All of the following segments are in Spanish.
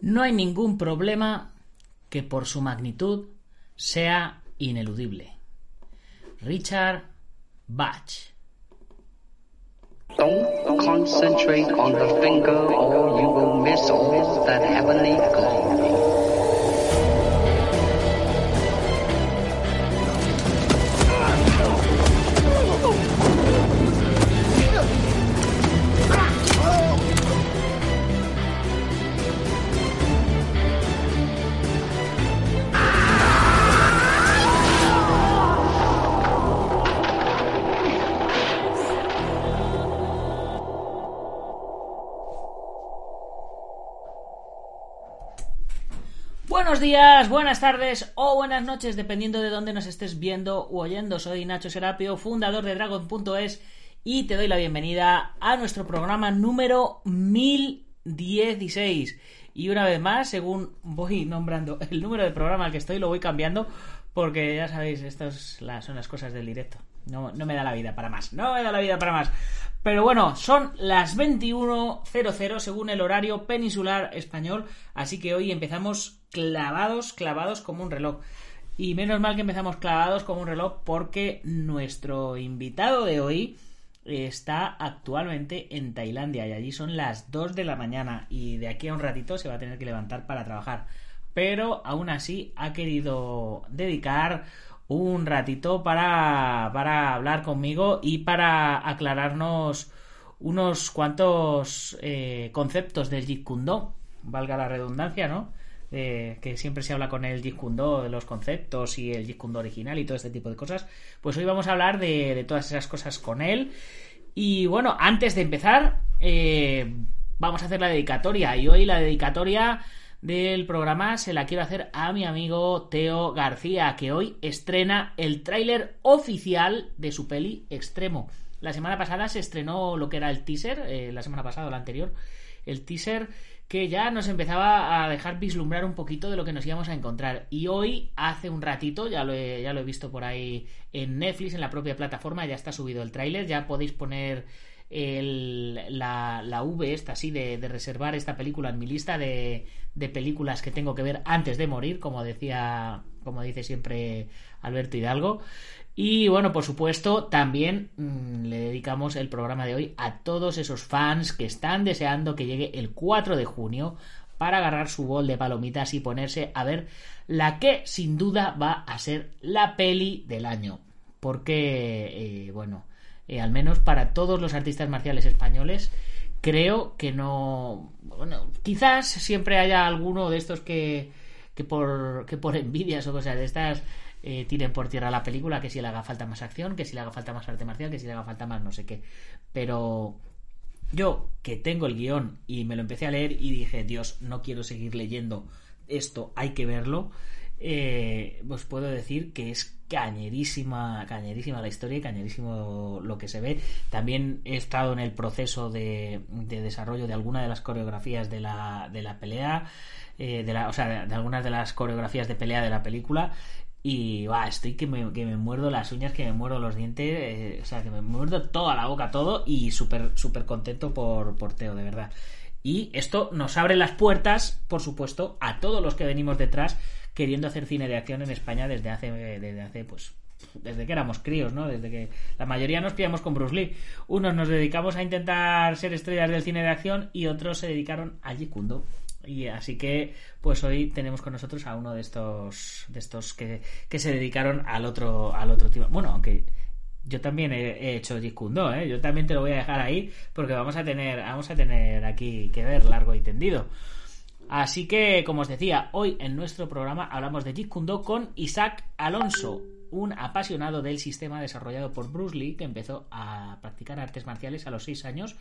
No hay ningún problema que por su magnitud sea ineludible. Richard Bach. Don't concentrate on the finger or you will miss all that heavenly glory. Buenos días, buenas tardes o buenas noches, dependiendo de dónde nos estés viendo u oyendo. Soy Nacho Serapio, fundador de Dragon.es y te doy la bienvenida a nuestro programa número 1016. Y una vez más, según voy nombrando el número de programa al que estoy, lo voy cambiando porque ya sabéis, estas son las cosas del directo. No, no me da la vida para más, no me da la vida para más. Pero bueno, son las 21.00 según el horario peninsular español, así que hoy empezamos clavados, clavados como un reloj. Y menos mal que empezamos clavados como un reloj porque nuestro invitado de hoy está actualmente en Tailandia y allí son las 2 de la mañana y de aquí a un ratito se va a tener que levantar para trabajar. Pero aún así ha querido dedicar un ratito para, para hablar conmigo y para aclararnos unos cuantos eh, conceptos del Jeet Kune Do, valga la redundancia, ¿no? Eh, que siempre se habla con el Jeet Kune Do de los conceptos y el Jeet Kune Do original y todo este tipo de cosas. Pues hoy vamos a hablar de, de todas esas cosas con él. Y bueno, antes de empezar, eh, vamos a hacer la dedicatoria. Y hoy la dedicatoria del programa se la quiero hacer a mi amigo Teo García, que hoy estrena el tráiler oficial de su peli Extremo. La semana pasada se estrenó lo que era el teaser, eh, la semana pasada o la anterior, el teaser que ya nos empezaba a dejar vislumbrar un poquito de lo que nos íbamos a encontrar. Y hoy, hace un ratito, ya lo he, ya lo he visto por ahí en Netflix, en la propia plataforma, ya está subido el tráiler, ya podéis poner la, la, V esta así de, de, reservar esta película en mi lista de, de, películas que tengo que ver antes de morir, como decía, como dice siempre Alberto Hidalgo. Y bueno, por supuesto, también mmm, le dedicamos el programa de hoy a todos esos fans que están deseando que llegue el 4 de junio para agarrar su bol de palomitas y ponerse a ver la que sin duda va a ser la peli del año. Porque, eh, bueno, eh, al menos para todos los artistas marciales españoles, creo que no. Bueno, quizás siempre haya alguno de estos que, que, por, que por envidias o cosas de estas eh, tiren por tierra la película, que si le haga falta más acción, que si le haga falta más arte marcial, que si le haga falta más no sé qué. Pero yo, que tengo el guion y me lo empecé a leer y dije, Dios, no quiero seguir leyendo esto, hay que verlo. Eh, pues puedo decir que es cañerísima, cañerísima la historia y cañerísimo lo que se ve. También he estado en el proceso de, de desarrollo de alguna de las coreografías de la, de la pelea, eh, de la, o sea, de, algunas de las coreografías de pelea de la película. Y va, estoy que me, que me muerdo las uñas, que me muerdo los dientes, eh, o sea, que me muerdo toda la boca, todo, y súper, súper contento por, por Teo, de verdad. Y esto nos abre las puertas, por supuesto, a todos los que venimos detrás queriendo hacer cine de acción en España desde hace, desde hace pues desde que éramos críos, ¿no? Desde que la mayoría nos pillamos con Bruce Lee. Unos nos dedicamos a intentar ser estrellas del cine de acción y otros se dedicaron a Jeet Kune Do. Y así que, pues hoy tenemos con nosotros a uno de estos, de estos que, que se dedicaron al otro, al otro tipo. Bueno, aunque yo también he, he hecho Jeet Kune Do, ¿eh? Yo también te lo voy a dejar ahí porque vamos a tener, vamos a tener aquí que ver largo y tendido. Así que, como os decía, hoy en nuestro programa hablamos de Jeet Kune Do con Isaac Alonso. un apasionado del sistema desarrollado por Bruce Lee que empezó a practicar artes marciales a los 6 años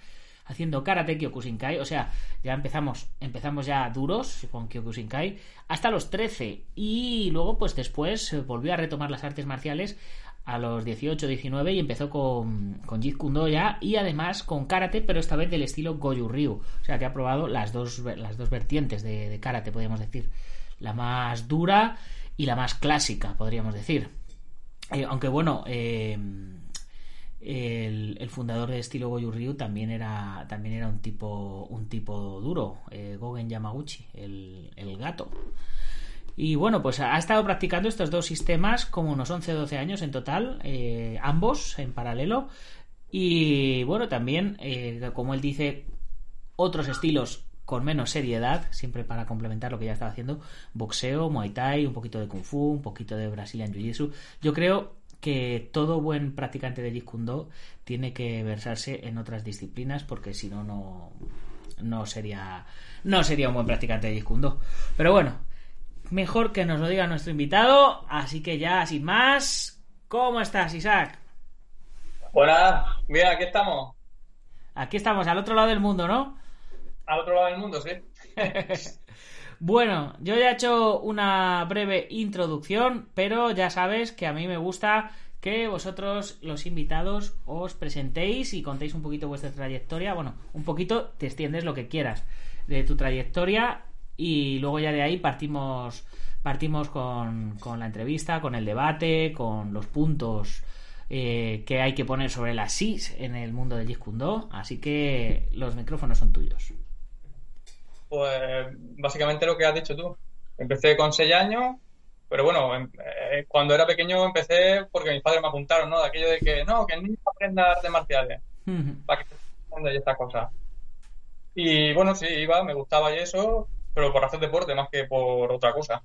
haciendo karate Kyokushinkai, o sea, ya empezamos empezamos ya duros con Kyokushinkai hasta los 13 y luego pues después volvió a retomar las artes marciales a los 18, 19 y empezó con, con Jeet Kune Do ya y además con karate, pero esta vez del estilo Goju Ryu. O sea que ha probado las dos, las dos vertientes de, de karate, podríamos decir. La más dura y la más clásica, podríamos decir. Eh, aunque bueno, eh, el, fundador de estilo Goju Ryu también era, también era un tipo, un tipo duro, eh, Gogen Yamaguchi, el, el gato. Y bueno, pues ha estado practicando estos dos sistemas como unos 11 o 12 años en total, eh, ambos en paralelo. Y bueno, también, eh, como él dice, otros estilos con menos seriedad, siempre para complementar lo que ya estaba haciendo, boxeo, muay thai, un poquito de kung fu, un poquito de brazilian jiu-jitsu. Yo creo que todo buen practicante de Jeet Kune Do tiene que versarse en otras disciplinas porque si no, no, no sería, no sería un buen practicante de Jeet Kune Do. Pero bueno, mejor que nos lo diga nuestro invitado. Así que ya, sin más, ¿cómo estás, Isaac? Hola, mira, aquí estamos. Aquí estamos, al otro lado del mundo, ¿no? Al otro lado del mundo, sí. bueno, yo ya he hecho una breve introducción, pero ya sabes que a mí me gusta que vosotros, los invitados, os presentéis y contéis un poquito vuestra trayectoria. Bueno, un poquito te extiendes lo que quieras de tu trayectoria y luego ya de ahí partimos partimos con, con la entrevista, con el debate, con los puntos eh, que hay que poner sobre las SIS en el mundo de Jeet Kune así que los micrófonos son tuyos. Pues básicamente lo que has dicho tú. Empecé con 6 años, pero bueno, eh, cuando era pequeño empecé porque mis padres me apuntaron, ¿no? De aquello de que no, que el niño aprenda artes marciales, uh -huh. para que aprenda y estas cosas. Y bueno, sí, iba, me gustaba y eso, pero por hacer deporte más que por otra cosa.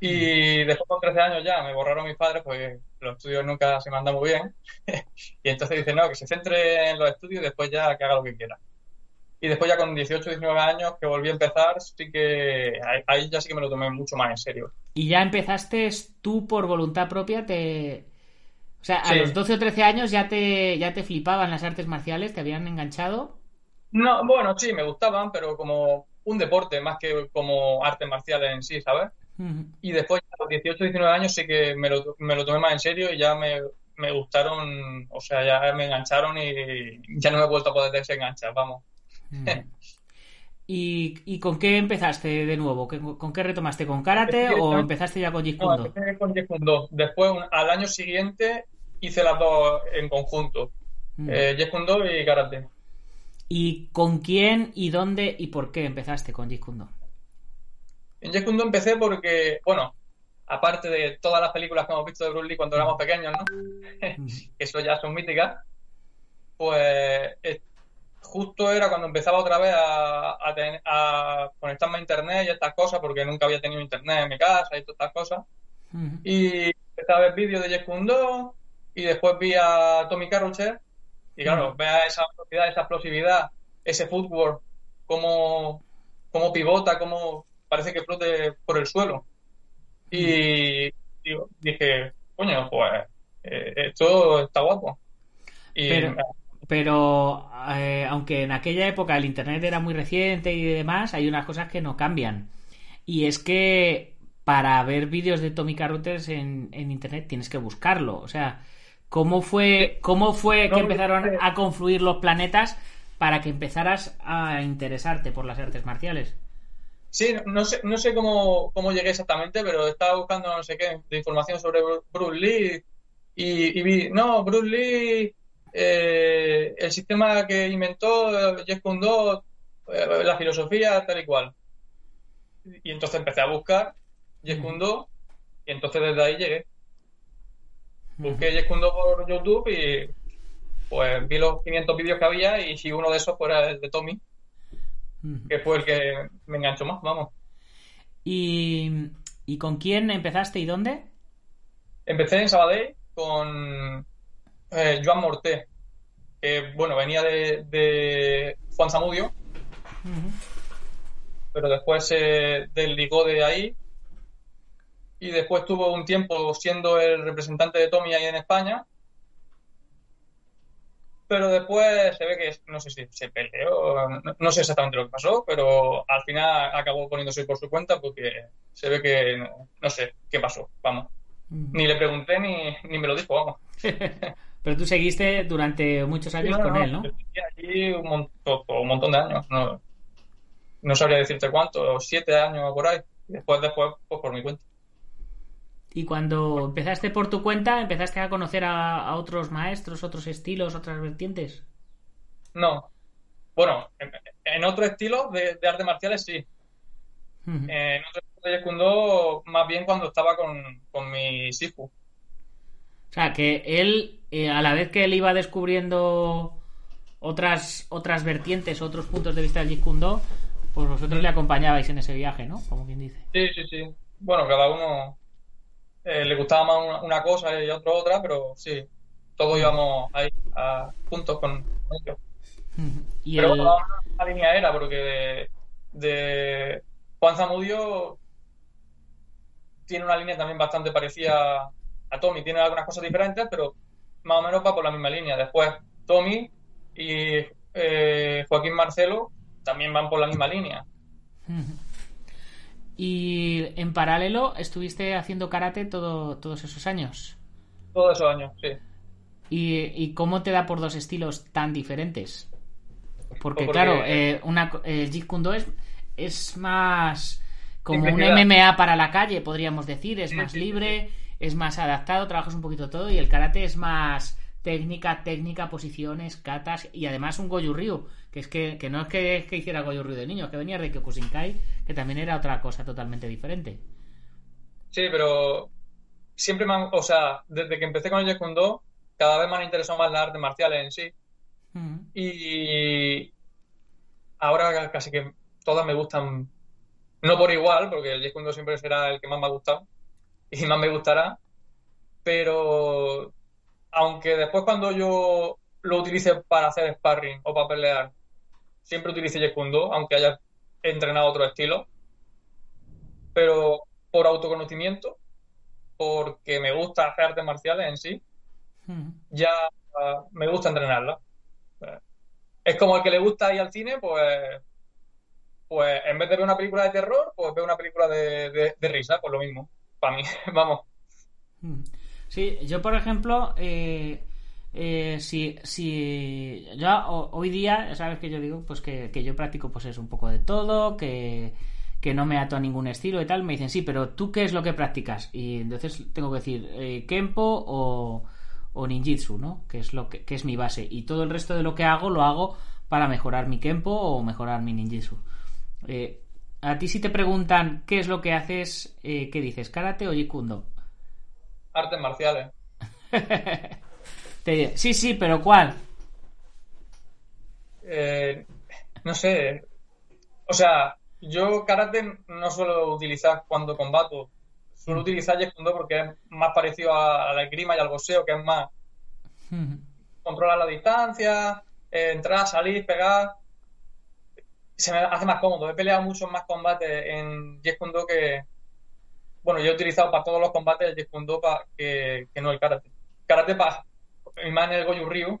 Y después con 13 años ya me borraron mis padres, pues los estudios nunca se me andan muy bien. y entonces dicen, no, que se centre en los estudios y después ya que haga lo que quiera. Y después ya con 18, 19 años que volví a empezar, sí que ahí ya sí que me lo tomé mucho más en serio. ¿Y ya empezaste tú por voluntad propia? te O sea, a sí. los 12 o 13 años ya te, ya te flipaban las artes marciales, te habían enganchado. No, bueno, sí, me gustaban, pero como un deporte más que como artes marciales en sí, ¿sabes? Uh -huh. Y después, a los 18, 19 años, sí que me lo, me lo tomé más en serio y ya me, me, gustaron, o sea, ya me engancharon y ya no me he vuelto a poder desenganchar, vamos. ¿Y, ¿Y, con qué empezaste de nuevo? ¿Con qué retomaste? ¿Con karate sí, o empezaste ya con Jeet Kune Do? No, con Jeet Kune Do. Después, un, al año siguiente, hice las dos en conjunto. -huh. eh, Jeet Kune Do y karate. ¿Y con quién y dónde y por qué empezaste con Jeet Kune Do? En Jeet Kune Do empecé porque, bueno, aparte de todas las películas que hemos visto de Bruce Lee cuando éramos pequeños, ¿no? Eso ya son míticas. Pues eh, justo era cuando empezaba otra vez a, a, ten, a, conectarme a internet y estas cosas, porque nunca había tenido internet en mi casa y todas estas cosas. Uh -huh. Y empecé a ver vídeos de Jeet Kune Do y después vi a Tommy Carrocher y claro, uh -huh. vea esa velocidad, esa explosividad, ese footwork, cómo, cómo pivota, cómo parece que flote por el suelo. Y digo, dije, coño, pues eh, esto está guapo. Y pero, pero eh, aunque en aquella época el Internet era muy reciente y demás, hay unas cosas que no cambian. Y es que para ver vídeos de Tommy Carruthers en, en Internet tienes que buscarlo. O sea, ¿cómo fue, cómo fue que empezaron a confluir los planetas para que empezaras a interesarte por las artes marciales? Sí, no sé, no sé cómo, cómo llegué exactamente, pero estaba buscando no sé qué de información sobre Bruce Lee y, y vi, no, Bruce Lee, eh, el sistema que inventó Jeff Kune Do, eh, la filosofía tal y cual. Y entonces empecé a buscar Jeff y entonces desde ahí llegué. Busqué Jeff por YouTube y pues vi los 500 vídeos que había y si uno de esos fuera el de Tommy que fue el que me enganchó más, vamos. ¿Y, ¿Y, con quién empezaste y dónde? Empecé en Sabadell con eh, Joan Morté, que bueno, venía de, de Juan Zamudio, uh -huh. pero después se desligó de ahí y después estuvo un tiempo siendo el representante de Tommy ahí en España. Pero después se ve que, no sé si se peleó, no, no sé exactamente lo que pasó, pero al final acabó poniéndose por su cuenta porque se ve que, no, no sé qué pasó, vamos. Ni le pregunté ni, ni me lo dijo, vamos. Pero tú seguiste durante muchos años Sí, con él, ¿no? allí un, montón, un montón de años. No, no sabría decirte cuánto, siete años o por ahí. Y después, después, pues por mi cuenta. Y cuando empezaste por tu cuenta, empezaste a conocer a, a otros maestros, otros estilos, otras vertientes. No. Bueno, en, en otro estilo de, de artes marciales sí. En otro estilo de Kundo, más bien cuando estaba con, con mi Sifu. O sea, que él, eh, a la vez que él iba descubriendo otras, otras vertientes, otros puntos de vista del Jeet Kune Do, pues vosotros le acompañabais en ese viaje, ¿no? Como quien dice. Sí, sí, sí. Bueno, cada uno eh, le gustaba más una, una cosa y otro otra, pero sí, todos íbamos ahí a, juntos con ellos. Y Pero el- bueno, la línea era, porque de, de Juan Zamudio tiene una línea también bastante parecida a Tommy. Tiene algunas cosas diferentes, pero más o menos va por la misma línea. Después, Tommy y eh, Joaquín Marcelo también van por la misma línea. Y en paralelo estuviste haciendo karate todo, todos esos años. Todos esos años, sí. ¿Y, y cómo te da por dos estilos tan diferentes? Porque, Porque- claro, eh, una, co- el Jeet Kune Do es, es más como un. MMA para la calle, podríamos decir. Es más libre, es más adaptado, trabajas un poquito todo. Y el karate es más técnica, técnica, posiciones, katas y además un Goju Ryu. Que es que, que no es que, que hiciera Goju Ryu de niño, es que venía de Kyokushinkai, que también era otra cosa totalmente diferente. Sí, pero siempre me han, o sea, desde que empecé con el Jeet Kune Do, cada vez me han interesado más las artes marciales en sí. Ujú. Y ahora casi que todas me gustan, no por igual, porque el Jeet Kune Do siempre será el que más me ha gustado y más me gustará, pero aunque después cuando yo lo utilice para hacer sparring o para pelear, siempre utilice Jeet Kune Do, aunque haya entrenado otro estilo, pero por autoconocimiento, porque me gusta hacer artes marciales en sí, Ujú. ya ah, me gusta entrenarla. Es como el que le gusta ir al cine, pues, pues en vez de ver una película de terror, pues ve una película de, de, de risa, pues lo mismo, para mí, vamos. Mm. Sí, yo por ejemplo, eh, eh, si, si yo ho- hoy día, sabes que yo digo, pues que, que yo practico pues es un poco de todo, que, que no me ato a ningún estilo y tal, me dicen, sí, pero tú qué es lo que practicas? Y entonces tengo que decir, eh, Kempo o, o Ninjitsu, ¿no? Que es lo que, que es mi base. Y todo el resto de lo que hago lo hago para mejorar mi Kempo o mejorar mi Ninjitsu. Eh, a ti si te preguntan qué es lo que haces, eh, ¿qué dices? ¿Karate o Jeet Kune Do? Artes marciales. Te sí, sí, pero ¿cuál? Eh, no sé, o sea, yo karate no suelo utilizar cuando combato, suelo utilizar Jeet Kune Do porque es más parecido a, la esgrima y al boxeo, que es más controlar la distancia, eh, entrar, salir, pegar. Se me hace más cómodo. He peleado muchos más combates en Jeet Kune Do que. Bueno, yo he utilizado para todos los combates el Jeet Kune Do pa- que, que no el karate. Karate para. Más en el Goju Ryu,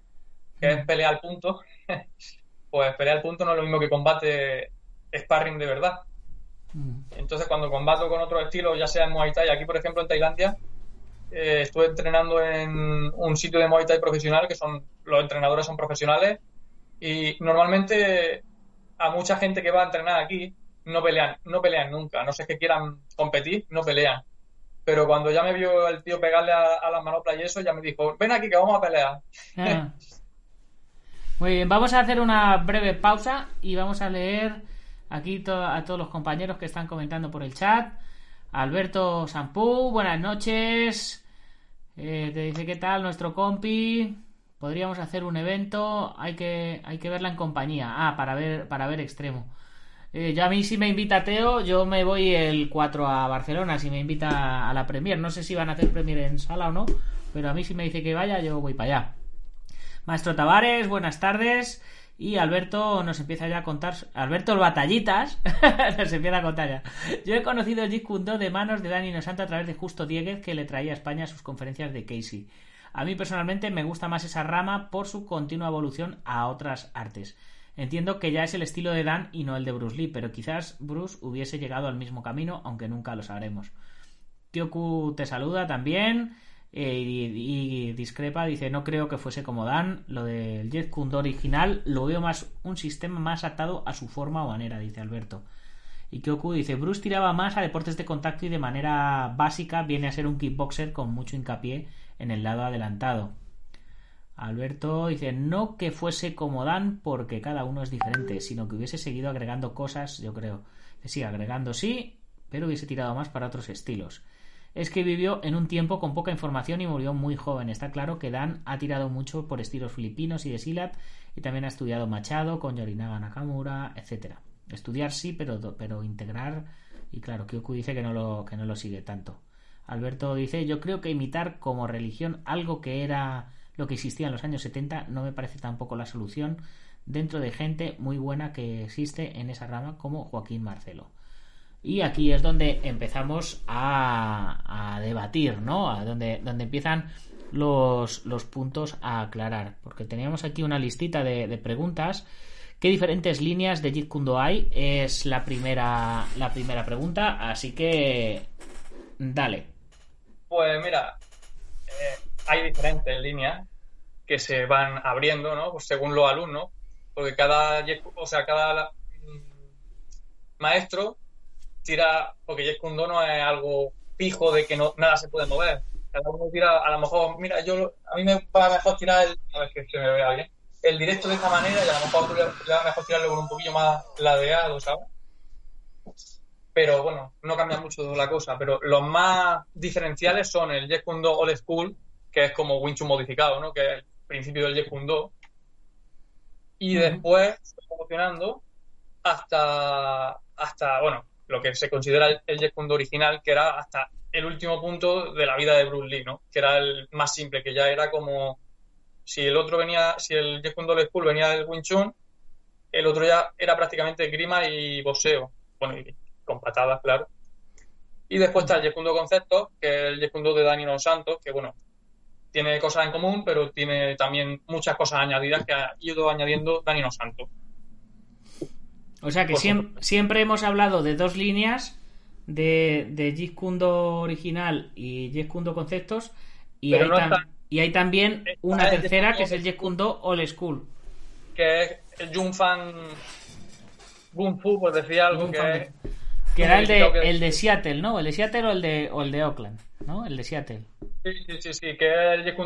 que es pelear al punto. pues pelear al punto no es lo mismo que combate sparring de verdad. Entonces, cuando combato con otro estilo, ya sea en Muay Thai, aquí por ejemplo en Tailandia, eh, estuve entrenando en un sitio de Muay Thai profesional, que son los entrenadores son profesionales, y normalmente a mucha gente que va a entrenar aquí no pelean, no pelean nunca, no sé que quieran competir, no pelean. Pero cuando ya me vio el tío pegarle a, a las manoplas y eso, ya me dijo, ven aquí que vamos a pelear. Ah. Muy bien, vamos a hacer una breve pausa y vamos a leer aquí a todos los compañeros que están comentando por el chat. Alberto Sampú, buenas noches. Eh, te dice qué tal nuestro compi. Podríamos hacer un evento, hay que, hay que verla en compañía. Ah, para ver, para ver extremo. Eh, yo a mí si me invita Teo, yo me voy el 4 a Barcelona, si me invita a la Premier. No sé si van a hacer Premier en sala o no, pero a mí si me dice que vaya, yo voy para allá. Maestro Tavares, buenas tardes. Y Alberto nos empieza ya a contar. Alberto el Batallitas nos empieza a contar ya. Yo he conocido el Jeet Kune Do de manos de Dani Nosanto a través de Justo Dieguez, que le traía a España sus conferencias de Casey. A mí personalmente me gusta más esa rama por su continua evolución a otras artes. Entiendo que ya es el estilo de Dan y no el de Bruce Lee, pero quizás Bruce hubiese llegado al mismo camino, aunque nunca lo sabremos. Tioku te saluda también. Eh, y, discrepa, dice, no creo que fuese como Dan, lo del Jet Kune original lo veo más un sistema más atado a su forma o manera, dice Alberto. Y Kyoku dice, Bruce tiraba más a deportes de contacto y de manera básica viene a ser un kickboxer con mucho hincapié en el lado adelantado. Alberto dice, no que fuese como Dan porque cada uno es diferente, sino que hubiese seguido agregando cosas, yo creo. Sí, agregando sí, pero hubiese tirado más para otros estilos es que vivió en un tiempo con poca información y murió muy joven. Está claro que Dan ha tirado mucho por estilos filipinos y de Silat y también ha estudiado Machado con Yorinaga Nakamura, etcétera. Estudiar sí, pero, pero integrar y claro, Kyoku dice que no, lo, que no lo sigue tanto. Alberto dice, yo creo que imitar como religión algo que era lo que existía en los años 70 no me parece tampoco la solución dentro de gente muy buena que existe en esa rama como Joaquín Marcelo. Y aquí es donde empezamos a, debatir, ¿no? A donde, donde empiezan los, los, puntos a aclarar. Porque teníamos aquí una listita de, preguntas. ¿Qué diferentes líneas de Jeet Kune Do hay? Es la primera, la primera pregunta. Así que. Dale. Pues mira, eh, hay diferentes líneas que se van abriendo, ¿no? Pues según los alumnos. Porque cada, o sea, cada mm, maestro tira, porque Jet Kundo no es algo fijo de que no, nada se puede mover. Cada uno tira, a lo mejor, mira, yo a mí me va mejor tirar el, a ver que se me vea bien, el directo de esta manera y a lo mejor le mejor tirarlo con un poquillo más ladeado, ¿sabes? Pero bueno, no cambia mucho la cosa. Pero los más diferenciales son el Jet Kundo Old School, que es como Wing Chun modificado, ¿no? Que es el principio del Jet Kundo. Y después, evolucionando hasta, hasta, bueno, lo que se considera el, Jet original, que era hasta el último punto de la vida de Bruce Lee, ¿no? Que era el más simple, que ya era como si el otro venía, si el Jet Kundo School venía del Wing Chun, el otro ya era prácticamente grima y boxeo, bueno, y con patadas, claro. Y después está el Jet Concepto, que es el Jet de Danilo Santos, que bueno, tiene cosas en común, pero tiene también muchas cosas añadidas que ha ido añadiendo Danilo Santos. O sea que siempre, hemos hablado de dos líneas de, de original y Jeet Conceptos y hay, y hay, también una tercera que es el Jeet Old School. Que es el Junfan Fu, pues decía algo que, que era el de, el de Seattle, ¿no? El de Seattle o el de, o el de Oakland, ¿no? El de Seattle. Sí, sí, sí, sí que es el Jeet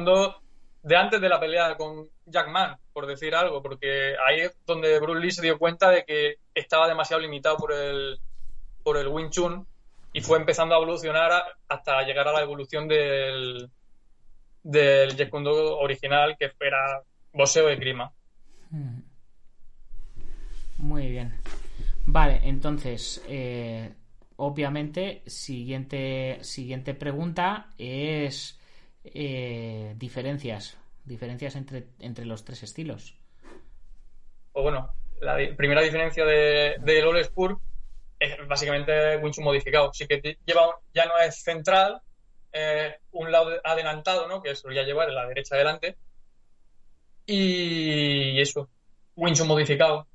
de antes de la pelea con Jack Man, por decir algo, porque ahí es donde Bruce Lee se dio cuenta de que estaba demasiado limitado por el, por el Wing Chun y fue empezando a evolucionar hasta llegar a la evolución del, del Jeet original, que era boxeo de grima. Hmm. Muy bien. Vale, entonces, eh, obviamente, siguiente, siguiente pregunta es eh, diferencias, diferencias entre, entre los tres estilos. O bueno, la primera diferencia de, del All es básicamente Winchun modificado. Sí que lleva, ya no es central, un lado adelantado, ¿no? Que ya llevar en la derecha adelante. Y eso, Winchun modificado.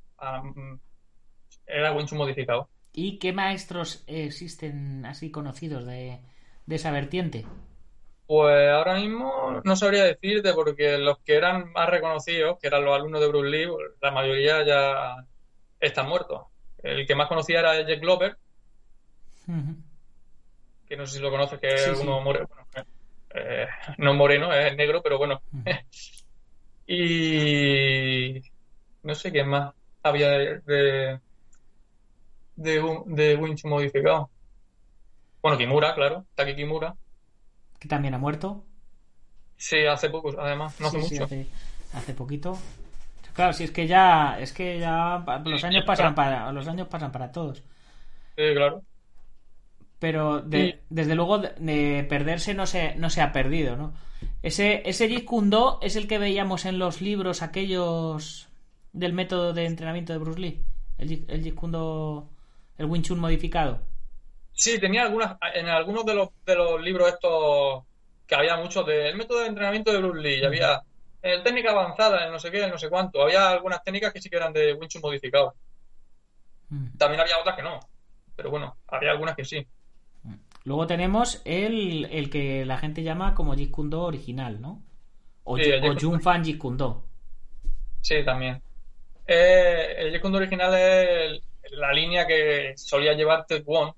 Era Winchun modificado. ¿Y qué maestros existen así conocidos de, de esa vertiente? Pues ahora mismo no sabría decirte porque los que eran más reconocidos, que eran los alumnos de Bruce Lee, la mayoría ya están muertos. El que más conocía era Jack Glover, que no sé si lo conoces, que es uno moreno, eh, no moreno, es negro, pero bueno. y no sé quién más había de, de, de, de Winch modificado. Bueno, Kimura, claro, Taki Kimura que también ha muerto. Sí, hace poco, además, no hace mucho. hace, poquito. Claro, si es que ya, es que ya los años pasan para, los años pasan para todos. Sí, claro. Pero desde luego de, perderse no se, no se ha perdido, ¿no? Ese, ese Jeet es el que veíamos en los libros aquellos del método de entrenamiento de Bruce Lee? El, el Jeet el Wing Chun modificado. Sí, tenía algunas, en algunos de los, de los libros estos que había muchos del método de entrenamiento de Bruce Lee, había el técnica avanzada, el no sé qué, el no sé cuánto. Había algunas técnicas que sí que eran de Wing Chun modificado. Mm. También había otras que no. Pero bueno, había algunas que sí. Luego tenemos el, el que la gente llama como Jeet Kune Do original, ¿no? O, Sí, o Jun Fan Jeet Kune Do. Sí, también. Eh, el Jeet Kune Do original es el- la línea que solía llevar Ted Wong,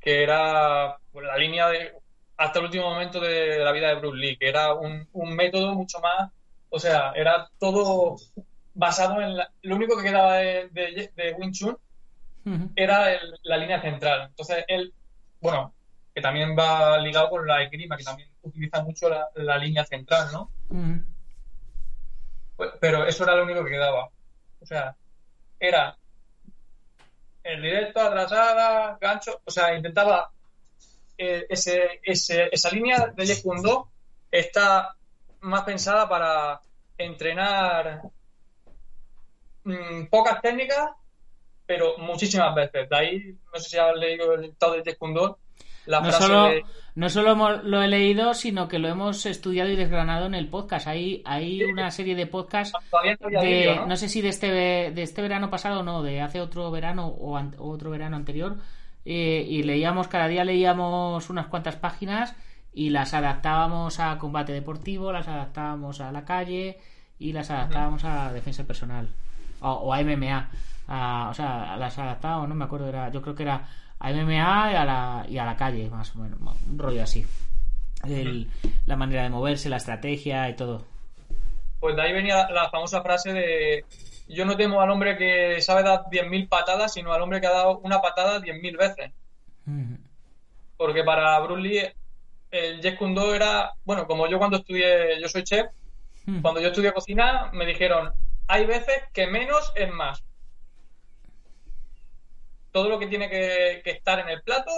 que era la línea de hasta el último momento de la vida de Bruce Lee, que era un, un método mucho más, o sea, era todo basado en la- lo único que quedaba de, de, de Wing Chun era el- la línea central. Entonces él, bueno, que también va ligado con la esgrima, que también utiliza mucho la, la línea central, ¿no? Pero eso era lo único que quedaba. O sea, era el directo, atrasada, gancho. O sea, intentaba eh, esa línea de Jeet Kune Do está más pensada para entrenar mm, pocas técnicas, pero muchísimas veces. De ahí, no sé si has leído el Tao de Jeet Kune Do, la No frase solo, de... no solo hemos- lo he leído, sino que lo hemos estudiado y desgranado en el podcast. Hay, hay una serie de podcasts no había de, vídeo, ¿no? ¿no? sé si de este, de este verano pasado o no, de hace otro verano o an- otro verano anterior, eh, y leíamos, cada día leíamos unas cuantas páginas y las adaptábamos a combate deportivo, las adaptábamos a la calle y las adaptábamos a defensa personal o, o a MMA. A- o sea, las adaptábamos, no me acuerdo, era, yo creo que era a MMA y a la, y a la calle, más o menos, un rollo así. El- la manera de moverse, la estrategia y todo. Pues de ahí venía la famosa frase de yo no temo al hombre que sabe dar 10.000 patadas, sino al hombre que ha dado una patada 10.000 veces. Porque para Bruce Lee el Jeet Kune Do era, bueno, como yo cuando estudié, yo soy chef, cuando yo estudié cocina me dijeron, hay veces que menos es más. Todo lo que tiene que, que estar en el plato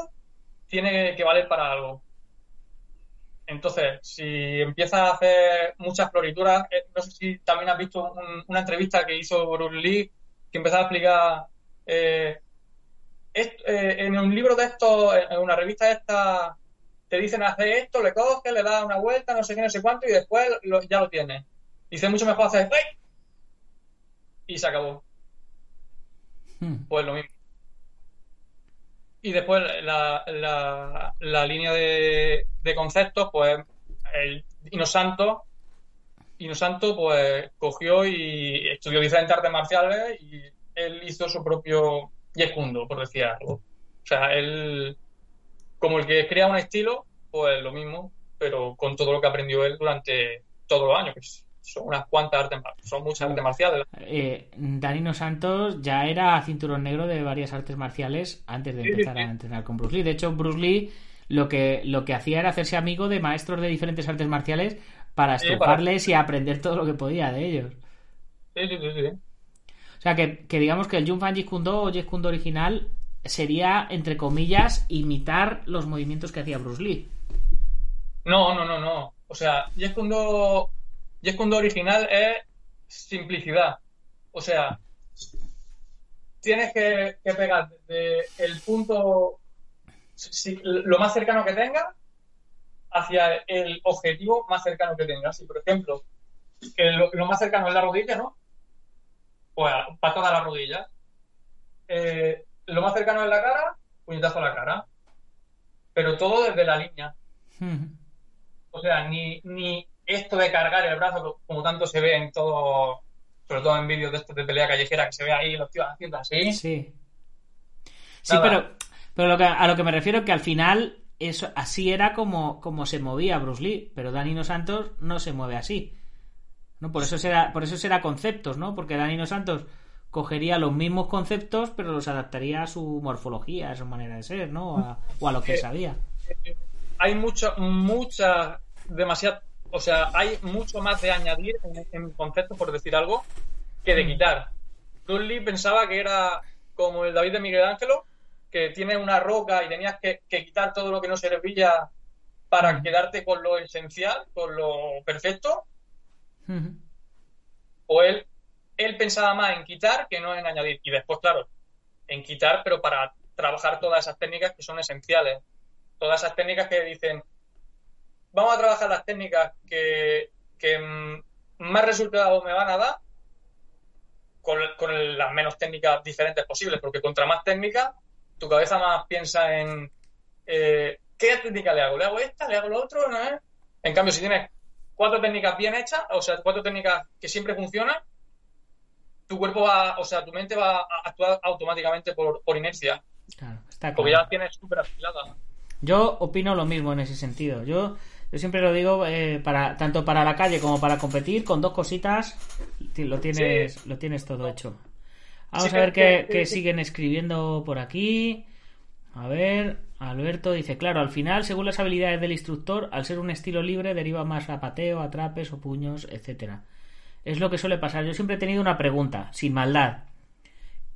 tiene que valer para algo. Entonces, si empiezas a hacer muchas florituras, eh, no sé si también has visto un- una entrevista que hizo Bruce Lee, que empezaba a explicar eh, est- eh, en un libro de estos, en una revista de esta, te dicen hacer esto, le coges, le das una vuelta, no sé qué, no sé cuánto, y después lo- ya lo tienes. Dice mucho mejor hacer ¡ay! y se acabó. Ujú. Pues lo mismo. Y después la, la, línea de, conceptos, pues el Inosanto, Inosanto pues cogió y estudió diferentes artes marciales y él hizo su propio Jeet Kune Do, por decir algo. O sea, él, como el que crea un estilo, pues lo mismo, pero con todo lo que aprendió él durante todos los años, son unas cuantas artes, mar- son muchas artes marciales. Eh, Danilo Santos ya era cinturón negro de varias artes marciales antes de Sí, empezar sí. a entrenar con Bruce Lee. De hecho, Bruce Lee lo que, lo que hacía era hacerse amigo de maestros de diferentes artes marciales para Sí, para- y aprender todo lo que podía de ellos. Sí, sí, sí, sí. O sea, que, que digamos que el Jun Fan Jeet Kune Do o Jeet Kune Do original sería, entre comillas, imitar los movimientos que hacía Bruce Lee. No, no, no, no. O sea, Jeet Kune Do, Jeet Kune Do original es simplicidad. O sea, tienes que, que pegar desde el punto si- lo más cercano que tengas hacia el objetivo más cercano que tengas. Si, por ejemplo, lo, lo más cercano es la rodilla, ¿no? Pues para toda la rodilla. Eh, lo más cercano es la cara, puñetazo a la cara. Pero todo desde la línea. Ujú. O sea, ni, ni esto de cargar el brazo, co- como tanto se ve en todo, sobre todo en vídeos de estos de pelea callejera, que se ve ahí los tíos haciendo así. Sí. Sí, Nada. pero, pero lo que- a lo que me refiero es que al final eso así era como, como se movía Bruce Lee, pero Danilo Santos no se mueve así. ¿no? Por eso será, por eso será conceptos, ¿no? Porque Danilo Santos cogería los mismos conceptos, pero los adaptaría a su morfología, a su manera de ser, ¿no? A- o a lo que Eh, sabía. Hay mucho, mucha, demasiado, o sea, hay mucho más de añadir en, en conceptos, por decir algo, que de quitar. Bruce Lee pensaba que era como el David de Miguel Ángelo, que tiene una roca y tenías que, que quitar todo lo que no servía para quedarte con lo esencial, con lo perfecto. O él él pensaba más en quitar que no en añadir. Y después, claro, en quitar, pero para trabajar todas esas técnicas que son esenciales. Todas esas técnicas que dicen, vamos a trabajar las técnicas que, que mm, más resultados me van a dar con, con, las menos técnicas diferentes posibles, porque contra más técnicas, tu cabeza más piensa en eh, qué técnica le hago, le hago esta, le hago lo otro, ¿no? En cambio, si tienes cuatro técnicas bien hechas, o sea, cuatro técnicas que siempre funcionan, tu cuerpo va, o sea, tu mente va a actuar automáticamente por, por inercia. Claro, está claro. Porque ya tienes súper afilada. Yo opino lo mismo en ese sentido. Yo, yo siempre lo digo, eh, para tanto para la calle como para competir, con dos cositas lo tienes, Sí. lo tienes todo hecho. Vamos Sí, a ver qué, qué siguen escribiendo por aquí. A ver, Alberto dice, claro, al final, según las habilidades del instructor, al ser un estilo libre, deriva más a pateo, atrapes o puños, etcétera. Es lo que suele pasar. Yo siempre he tenido una pregunta, sin maldad.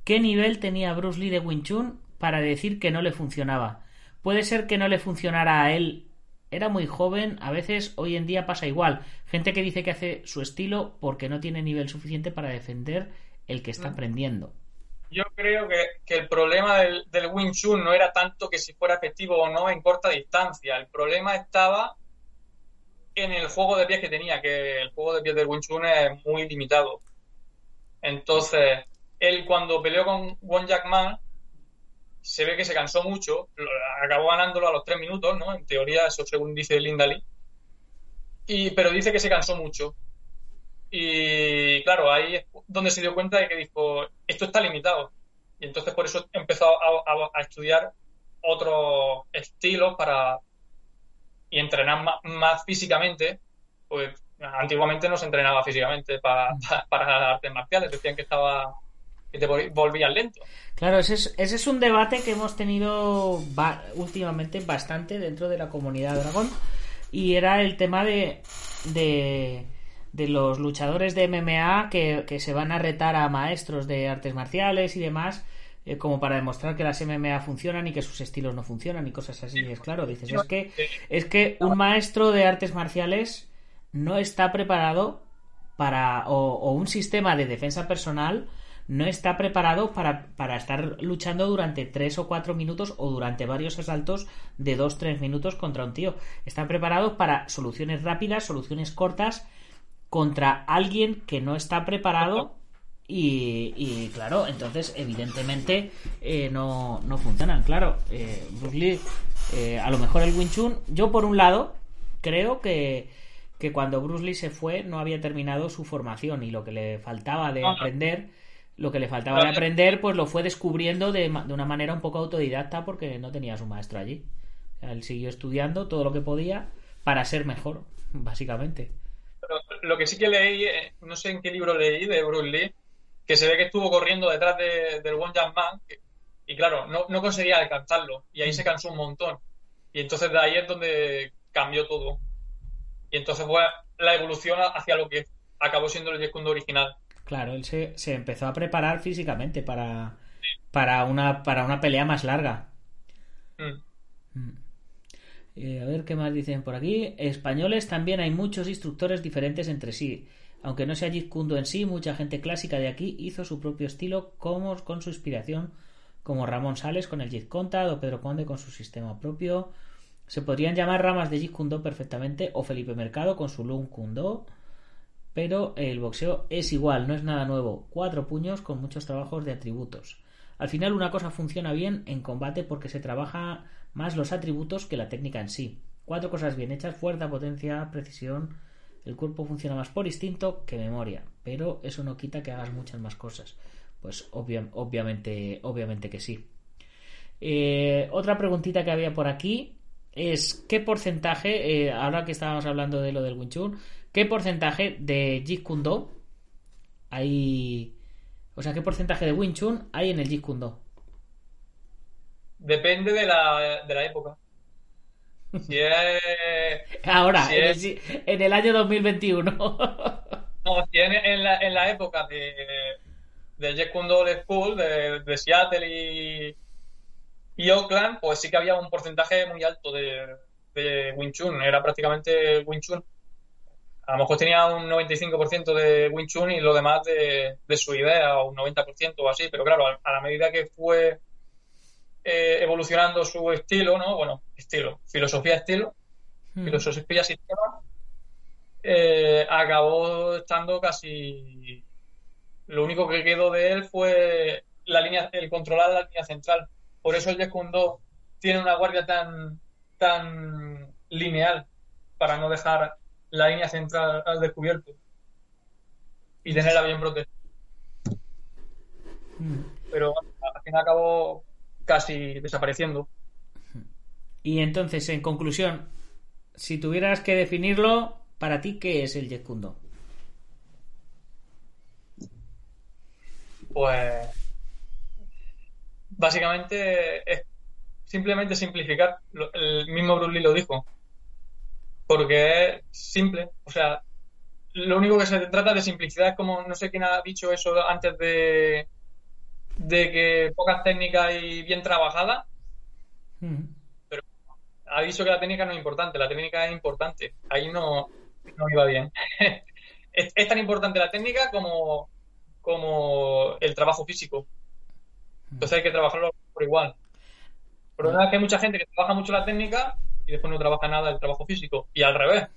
¿Qué nivel tenía Bruce Lee de Wing Chun para decir que no le funcionaba? Puede ser que no le funcionara a él. Era muy joven, a veces hoy en día pasa igual. Gente que dice que hace su estilo porque no tiene nivel suficiente para defender el que está aprendiendo. Yo creo que, que el problema del, del Wing Chun no era tanto que si fuera efectivo o no en corta distancia. El problema estaba en el juego de pies que tenía, que el juego de pies del Wing Chun es muy limitado. Entonces, él cuando peleó con Won Jack Man, se ve que se cansó mucho, acabó ganándolo a los tres minutos, ¿no? En teoría, eso según dice Linda Lee. Y, pero dice que se cansó mucho. Y claro, ahí es donde se dio cuenta de que dijo, esto está limitado. Y entonces por eso empezó a, a- estudiar otros estilos para y entrenar más, más físicamente. Pues antiguamente no se entrenaba físicamente para, para, para artes marciales, decían que estaba que te volvías lento. Claro, ese es, ese es un debate que hemos tenido ba- últimamente bastante dentro de la comunidad Dragón. Y era el tema de, de, de los luchadores de MMA que, que se van a retar a maestros de artes marciales y demás, eh, como para demostrar que las MMA funcionan y que sus estilos no funcionan y cosas así. Es claro, dices, es que, es que un maestro de artes marciales no está preparado para. o, o un sistema de defensa personal no está preparado para, para estar luchando durante 3 o 4 minutos o durante varios asaltos de 2-3 minutos contra un tío. Está preparado para soluciones rápidas, soluciones cortas contra alguien que no está preparado y, y, claro, entonces evidentemente eh, no, no funcionan. Claro, eh, Bruce Lee, eh, a lo mejor el Wing Chun, yo por un lado creo que, que cuando Bruce Lee se fue no había terminado su formación y lo que le faltaba de aprender lo que le faltaba de aprender, pues lo fue descubriendo de, de una manera un poco autodidacta porque no tenía a su maestro allí. Él siguió estudiando todo lo que podía para ser mejor, básicamente. Pero lo que sí que leí, eh, no sé en qué libro leí de Bruce Lee, que se ve que estuvo corriendo detrás de- del One Jump Man y claro, no, no conseguía alcanzarlo y ahí se cansó un montón. Y entonces de ahí es donde cambió todo. Y entonces fue la evolución hacia lo que acabó siendo el Jeet original. Claro, él se, se empezó a preparar físicamente para, para, una, para una pelea más larga. Mm. Eh, a ver qué más dicen por aquí. Españoles también hay muchos instructores diferentes entre sí. Aunque no sea Jeet Kune Do en sí, mucha gente clásica de aquí hizo su propio estilo como con su inspiración, como Ramón Sales con el Jeet o Pedro Conde con su sistema propio. Se podrían llamar ramas de Jeet Kune Do perfectamente o Felipe Mercado con su Lung Kune Do. Pero el boxeo es igual, no es nada nuevo. Cuatro puños con muchos trabajos de atributos. Al final una cosa funciona bien en combate porque se trabaja más los atributos que la técnica en sí. Cuatro cosas bien hechas, fuerza, potencia, precisión. El cuerpo funciona más por instinto que memoria, pero eso no quita que hagas muchas más cosas. Pues obvia- obviamente, obviamente que sí. Eh, otra preguntita que había por aquí es qué porcentaje, eh, ahora que estábamos hablando de lo del Wing Chun, qué porcentaje de Jeet Kune Do hay, o sea, qué porcentaje de Wing Chun hay en el Jeet Kune Do. Depende de la, de la época. Si es, Ahora, Sí, en, el, es- si- en el año 2021. no, si es en la, en la época de, de Jeet Kune Do School, de, de Seattle y, y Oakland, pues sí que había un porcentaje muy alto de, de Wing Chun. Era prácticamente Wing Chun. A lo mejor tenía un 95% de Wing Chun y lo demás de, de su idea, o un 90% o así, pero claro, a, a la medida que fue eh, evolucionando su estilo, ¿no? Bueno, estilo, filosofía estilo, Mm. filosofía sistema, eh, acabó estando casi... Lo único que quedó de él fue la línea, el controlar la línea central. Por eso el Do tiene una guardia tan, tan lineal para no dejar la línea central al descubierto y tenerla bien protegida. Mm. Pero al final acabó casi desapareciendo. Y entonces, en conclusión, si tuvieras que definirlo, para ti, ¿qué es el Jet Kune Do? Pues básicamente es simplemente simplificar. El mismo Bruce Lee lo dijo. Porque es simple. O sea, lo único que se trata de simplicidad es como, no sé quién ha dicho eso antes de, de que pocas técnicas y bien trabajadas. Mm. Ha dicho que la técnica no es importante, la técnica es importante. Ahí no, no iba bien. es, es tan importante la técnica como, como el trabajo físico. Entonces hay que trabajarlo por igual. El problema es que hay mucha gente que trabaja mucho la técnica y después no trabaja nada el trabajo físico. Y al revés.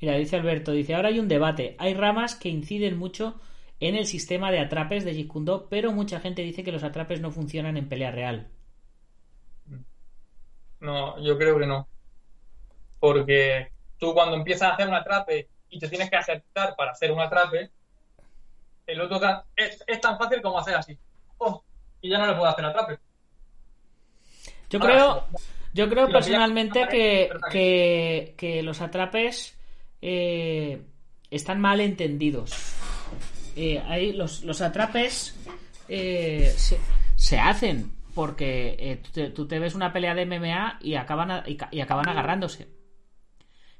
Mira, dice Alberto, dice, ahora hay un debate. Hay ramas que inciden mucho en el sistema de atrapes de Jeet Kune Do, pero mucha gente dice que los atrapes no funcionan en pelea real. No, yo creo que no. Porque tú cuando empiezas a hacer un atrape y te tienes que aceptar para hacer un atrape, el otro es, es tan fácil como hacer así. Oh, y ya no le puedo hacer atrape. Yo Ahora, creo, yo creo personalmente que, que, que los atrapes eh, están mal entendidos. Eh, hay los, los atrapes eh, se, se hacen porque eh, tú, te, tú te ves una pelea de MMA y acaban, a- y, ca- y acaban agarrándose.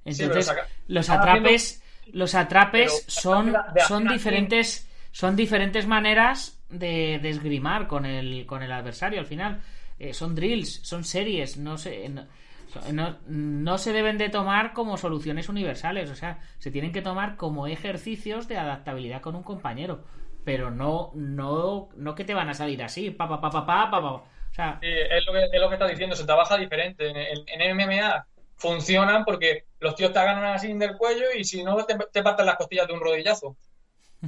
Entonces, los atrapes, los atrapes son, son diferentes, son diferentes maneras de, de esgrimar con el, con el adversario al final. Eh, son drills, son series, no se, no, no- se deben de tomar como soluciones universales, o sea, se tienen que tomar como ejercicios de adaptabilidad con un compañero, pero no, no, no que te van a salir así, pa pa pa pa pa, pa, pa. o sea, es lo que, es lo que está diciendo, se trabaja diferente. En, en- en MMA funcionan porque los tíos te agarran así del cuello y si no te, te parten las costillas de un rodillazo.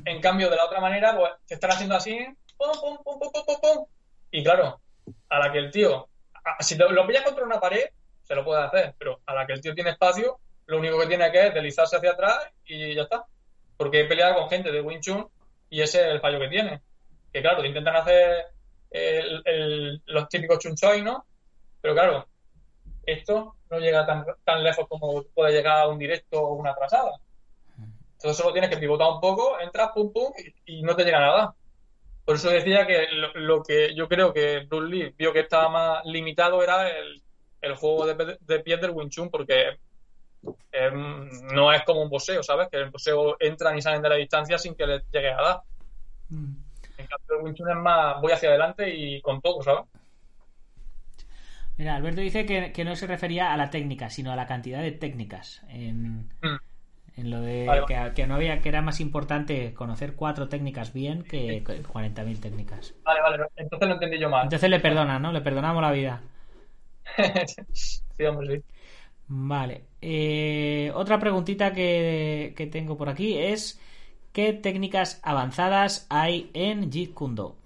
En cambio, de la otra manera, pues te están haciendo así, pum, pum, pum, pum, pum, pum, pum. y claro, a la que el tío, si lo pillas contra una pared, se lo puede hacer, pero a la que el tío tiene espacio, lo único que tiene que es deslizarse hacia atrás y ya está. Porque he peleado con gente de Wing Chun y ese es el fallo que tiene. Que claro, te intentan hacer el- los típicos chunchoy, ¿no? Pero claro, esto no llega tan, tan lejos como puede llegar a un directo o una trasada. Entonces solo tienes que pivotar un poco, entras, pum, pum, y, y no te llega nada. Por eso decía que lo, lo que yo creo que Bruce Lee vio que estaba más limitado era el, el juego de, de pies del Wing Chun, porque eh, no es como un boxeo, ¿sabes? Que el boxeo entran y salen de la distancia sin que les llegue a dar. mm. En cambio, el Wing Chun es más, voy hacia adelante y con todo, ¿sabes? Mira, Alberto dice que, que no se refería a la técnica, sino a la cantidad de técnicas. En, Mm. En lo de Vale, que, que no había que era más importante conocer cuatro técnicas bien que 40.000 técnicas. Vale, vale, entonces lo entendí yo mal. Entonces le perdona, ¿no? Le perdonamos la vida. sí, hombre, sí. Vale. Eh, otra preguntita que, que tengo por aquí es ¿qué técnicas avanzadas hay en Jeet Kune Do?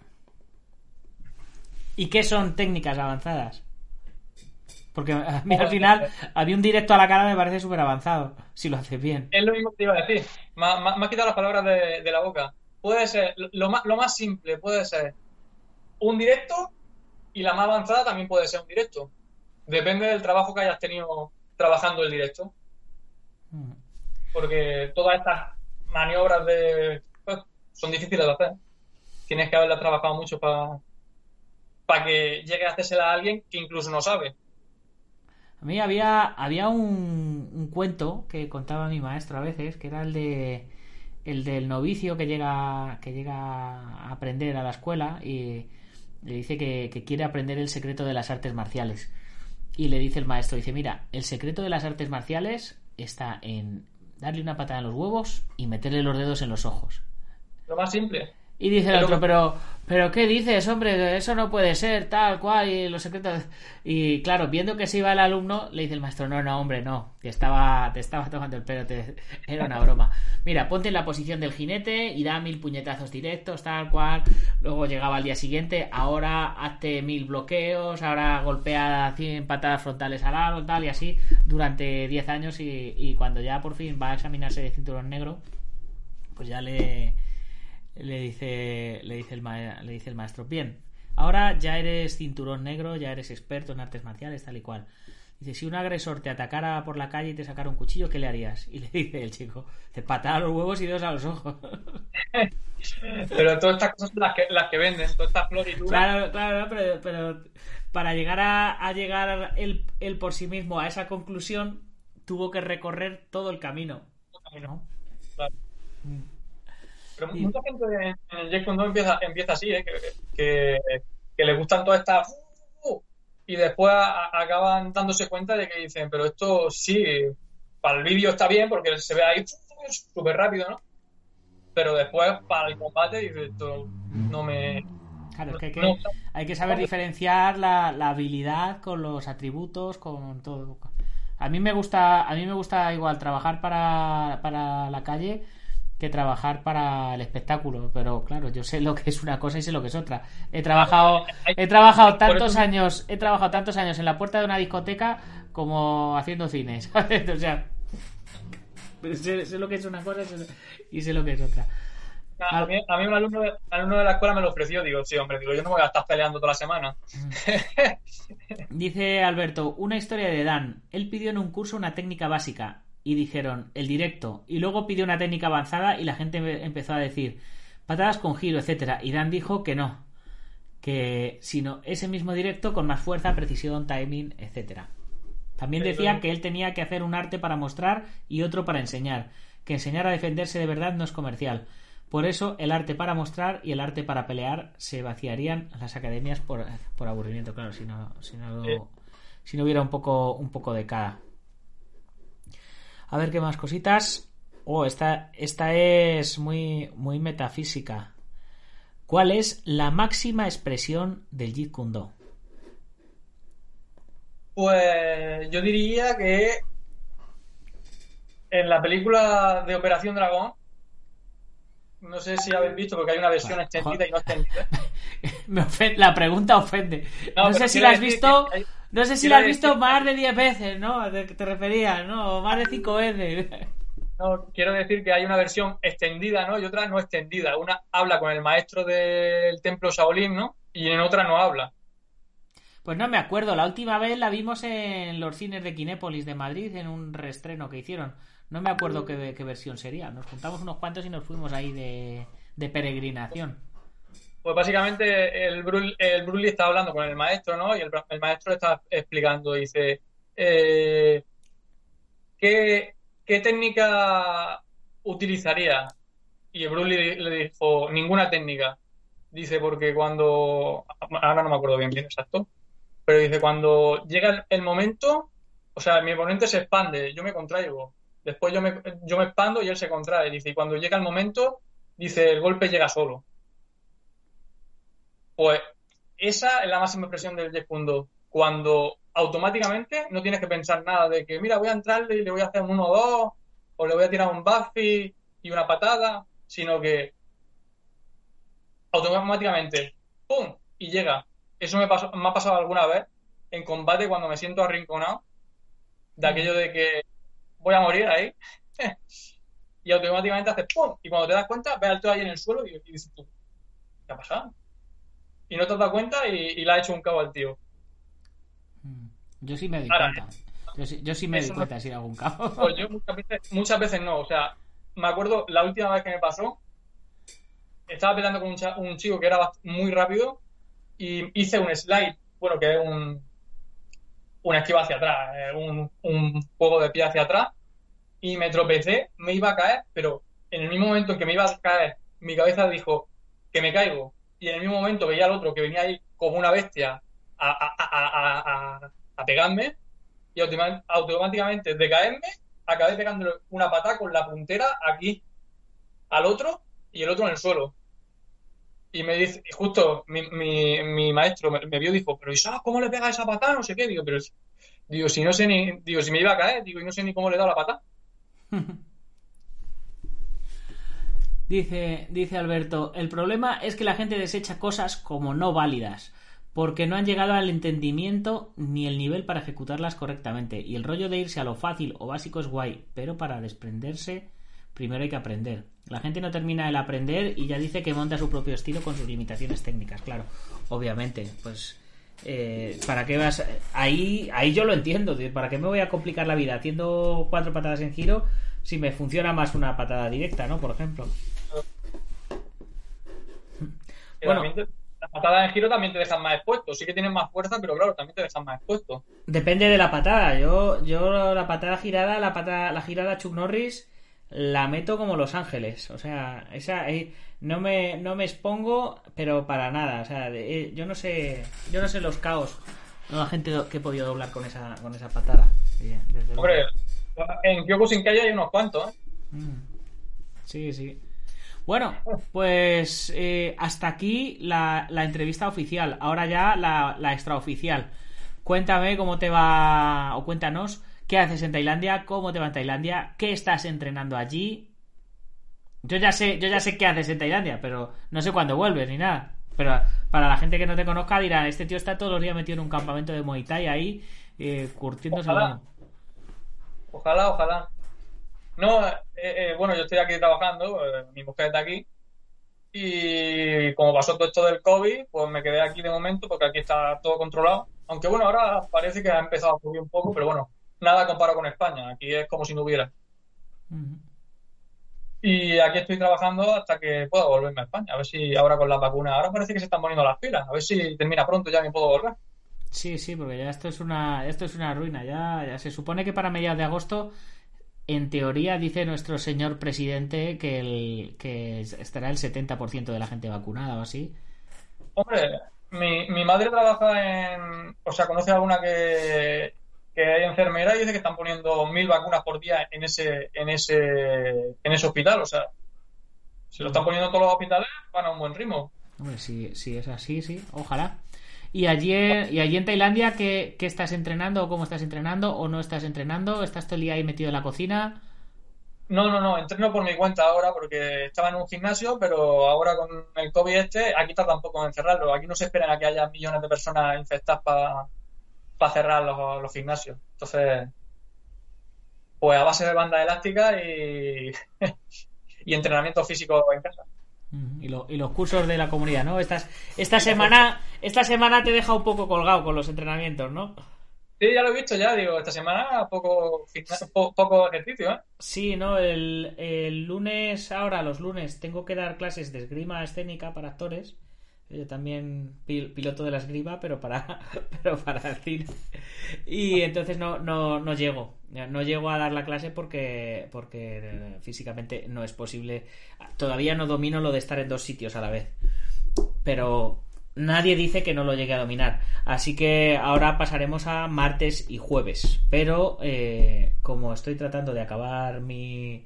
¿Y qué son técnicas avanzadas? Porque a mí al final, a mí un directo a la cara me parece súper avanzado, si lo haces bien. Es lo mismo que te iba a decir. Me, me me ha quitado las palabras de, de la boca. Puede ser, lo más, lo más simple puede ser un directo y la más avanzada también puede ser un directo. Depende del trabajo que hayas tenido trabajando el directo. Mm. Porque todas estas maniobras de pues, son difíciles de hacer. Tienes que haberlas trabajado mucho para que llegue a hacérsela a alguien que incluso no sabe. A mí había, había un, un cuento que contaba mi maestro a veces, que era el de el del novicio que llega, que llega a aprender a la escuela y le dice que, quiere aprender el secreto de las artes marciales. Y le dice el maestro, dice, mira, el secreto de las artes marciales está en darle una patada en los huevos y meterle los dedos en los ojos. Lo más simple. Y dice el Pero- otro, pero, pero ¿qué dices, hombre? Eso no puede ser, tal cual, y los secretos. Y claro, viendo que se iba el alumno, le dice el maestro, no, no, hombre, no, te estaba, te estaba tomando el pelo, te- era una broma. Mira, ponte en la posición del jinete y da mil puñetazos directos, tal cual. Luego llegaba al día siguiente, ahora hazte mil bloqueos, ahora golpea 100 patadas frontales al árbol, tal, y así durante 10 años. Y, y cuando ya por fin va a examinarse de cinturón negro, pues ya le le dice le dice el ma- le dice el maestro bien ahora ya eres cinturón negro ya eres experto en artes marciales tal y cual dice si un agresor te atacara por la calle y te sacara un cuchillo qué le harías y le dice el chico te patada a los huevos y dos a los ojos Pero todas estas cosas son las que, las que venden, todas estas florituras. claro claro pero, pero para llegar a, a llegar él, él por sí mismo a esa conclusión tuvo que recorrer todo el camino ¿no? Claro. Mm. Pero mucha gente en el Kune Do empieza, empieza así, ¿eh? que, que, que le gustan todas estas... Y después a- acaban dándose cuenta de que dicen, pero esto sí, para el vídeo está bien porque se ve ahí súper rápido, ¿no? Pero después para el combate esto no me... Claro, es que hay que, no- hay que saber diferenciar la, la habilidad con los atributos, con todo. A mí me gusta, a mí me gusta igual trabajar para, para la calle que trabajar para el espectáculo, pero claro, yo sé lo que es una cosa y sé lo que es otra. He trabajado, he trabajado tantos años, he trabajado tantos años en la puerta de una discoteca como haciendo cines, ¿sabes? O sea, sé, sé lo que es una cosa y sé- lo que es otra. A mí, a mí un alumno de, alumno de la escuela me lo ofreció, digo, sí, hombre, digo, yo no me voy a estar peleando toda la semana. Dice Alberto, una historia de Dan. Él pidió en un curso una técnica básica y dijeron el directo y luego pidió una técnica avanzada y la gente empe- empezó a decir patadas con giro, etcétera y Dan dijo que no, que sino ese mismo directo con más fuerza, precisión, timing, etcétera. También decía que él tenía que hacer un arte para mostrar y otro para enseñar, que enseñar a defenderse de verdad no es comercial. Por eso el arte para mostrar y el arte para pelear se vaciarían las academias por, por aburrimiento, claro, si no, si no, Sí. si no hubiera un poco, un poco de cada. A ver qué más cositas. Oh, esta, esta es muy, muy metafísica. ¿Cuál es la máxima expresión del Jeet Kune Do? Pues yo diría que en la película de Operación Dragón, no sé si habéis visto, porque hay una versión Bueno, extendida y no extendida. Me la pregunta ofende. No, No, sé si la has visto. hay- No sé si la has visto decir- más de 10 veces, ¿no? De que te referías, ¿no? O más de 5 veces. No, quiero decir que hay una versión extendida, ¿no? Y otra no extendida. Una habla con el maestro del templo Shaolin, ¿no? Y en otra no habla. Pues no me acuerdo. La última vez la vimos en los cines de Kinépolis de Madrid en un reestreno que hicieron. No me acuerdo qué, qué versión sería. Nos juntamos unos cuantos y nos fuimos ahí de, peregrinación. Pues básicamente el, Brul, el está hablando con el maestro, ¿no? Y el, maestro le está explicando, dice, eh, ¿qué, qué técnica utilizaría? Y el Lee le dijo, ninguna técnica. Dice, porque cuando, ahora no me acuerdo bien, bien exacto, pero dice, cuando llega el, el momento, o sea, mi oponente se expande, yo me contraigo. Después yo me, yo me expando y él se contrae. Dice, y cuando llega el momento, dice, el golpe llega solo. Pues esa es la máxima expresión del Jeet Kune Do. Cuando automáticamente no tienes que pensar nada de que, mira, voy a entrarle y le voy a hacer un 1-2, o le voy a tirar un Buffy y una patada, sino que automáticamente, ¡pum! y llega. Eso me, pasó- me ha pasado alguna vez en combate cuando me siento arrinconado, de aquello de que voy a morir ahí, y automáticamente haces ¡pum! Y cuando te das cuenta, ves al tío ahí en el suelo y, y dices tú, ¿qué ha pasado? Y no te has dado cuenta y, y le ha hecho un cabo al tío. Mm. Yo sí me doy Ahora, cuenta. Yo sí, yo sí me no- cuenta si era algún cabo. Pues yo muchas veces, muchas veces no, o sea, me acuerdo la última vez que me pasó, estaba peleando con un, cha- un chico que era muy rápido y hice un slide, bueno, que es un, una esquiva hacia atrás, eh, un, un juego de pie hacia atrás, y me tropecé, me iba a caer, pero en el mismo momento en que me iba a caer, mi cabeza dijo que me caigo, y en el mismo momento veía al otro que venía ahí como una bestia a, a- a- a- pegarme, y automáticamente de caerme acabé pegándole una patada con la puntera aquí al otro y el otro en el suelo. Y me dice, y justo mi, mi, mi maestro me, vio y dijo, pero Isaac, ¿cómo le pega esa patada? No sé qué. Digo, pero digo, si no sé ni, digo, si me iba a caer, digo, y no sé ni cómo le he dado la patada. Dice, dice Alberto, el problema es que la gente desecha cosas como no válidas, porque no han llegado al entendimiento ni el nivel para ejecutarlas correctamente. Y el rollo de irse a lo fácil o básico es guay, pero para desprenderse primero hay que aprender. La gente no termina el aprender y ya dice que monta su propio estilo con sus limitaciones técnicas, claro. Obviamente, pues... eh, ¿Para qué vas? Ahí, ahí yo lo entiendo. ¿Para qué me voy a complicar la vida haciendo cuatro patadas en giro si me funciona más una patada directa, ¿no? Por ejemplo. Bueno. las patadas en giro también te dejan más expuesto. Sí que tienen más fuerza, pero claro, también te dejan más expuesto. Depende de la patada. Yo, yo la patada girada, la patada, la girada Chuck Norris, la meto como Los Ángeles. O sea, esa eh, no me, no me expongo, pero para nada. O sea, eh, yo no sé, yo no sé los caos. No, la gente que he podido doblar con esa, con esa patada. Sí, desde luego. Hombre, en Kyokushinkai hay unos cuantos, ¿eh? Mm. Sí, sí. Bueno, pues eh, hasta aquí la, la entrevista oficial. Ahora ya la, la extraoficial. Cuéntame cómo te va, o cuéntanos qué haces en Tailandia, cómo te va en Tailandia, qué estás entrenando allí. Yo ya sé, yo ya sé qué haces en Tailandia, pero no sé cuándo vuelves ni nada. Pero para la gente que no te conozca dirán, este tío está todos los días metido en un campamento de Muay Thai ahí, eh, curtiéndose Ojalá. Ojalá, ojalá. No, eh, eh, bueno, yo estoy aquí trabajando, eh, mi mujer está aquí. Y como pasó todo esto del COVID, pues me quedé aquí de momento porque aquí está todo controlado. Aunque bueno, ahora parece que ha empezado a subir un poco, pero bueno, nada comparado con España. Aquí es como si no hubiera. Y aquí estoy trabajando hasta que pueda volverme a España. A ver si ahora con la vacuna, ahora parece que se están poniendo las pilas. A ver si termina pronto ya me puedo volver. Sí, sí, porque ya esto es una, esto es una ruina. Ya, ya se supone que para mediados de agosto, en teoría, dice nuestro señor presidente que, el, que estará el 70% de la gente vacunada o así. Hombre, mi, mi madre trabaja en, o sea, conoce a una que, que es enfermera y dice que están poniendo mil vacunas por día en ese, en ese, en ese hospital. O sea, si lo están poniendo todos los hospitales, van a un buen ritmo. Hombre, si, si es así, sí, ojalá. ¿Y allí, y allí en Tailandia ¿qué, qué estás entrenando o cómo estás entrenando o no estás entrenando? ¿Estás todo el día ahí metido en la cocina? No, no, no, entreno por mi cuenta ahora porque estaba en un gimnasio, pero ahora con el COVID este, aquí tampoco en encerrarlo. Aquí no se esperan a que haya millones de personas infectadas para cerrar los, los gimnasios. Entonces, pues a base de banda elástica y, y entrenamiento físico en casa. Y, lo- y los cursos de la comunidad, ¿no? Estas, esta semana esta semana te deja un poco colgado con los entrenamientos, ¿no? Sí, ya lo he visto ya, digo, esta semana poco, po- poco ejercicio, ¿eh? Sí, no, el, el lunes, ahora los lunes, tengo que dar clases de esgrima escénica para actores. Yo también pil- piloto de la esgrima, pero para, pero para el cine. Y entonces no, no, no llego. No llego a dar la clase porque, porque eh, físicamente no es posible. Todavía no domino lo de estar en dos sitios a la vez. Pero nadie dice que no lo llegue a dominar. Así que ahora pasaremos a martes y jueves. Pero eh, como estoy tratando de acabar mi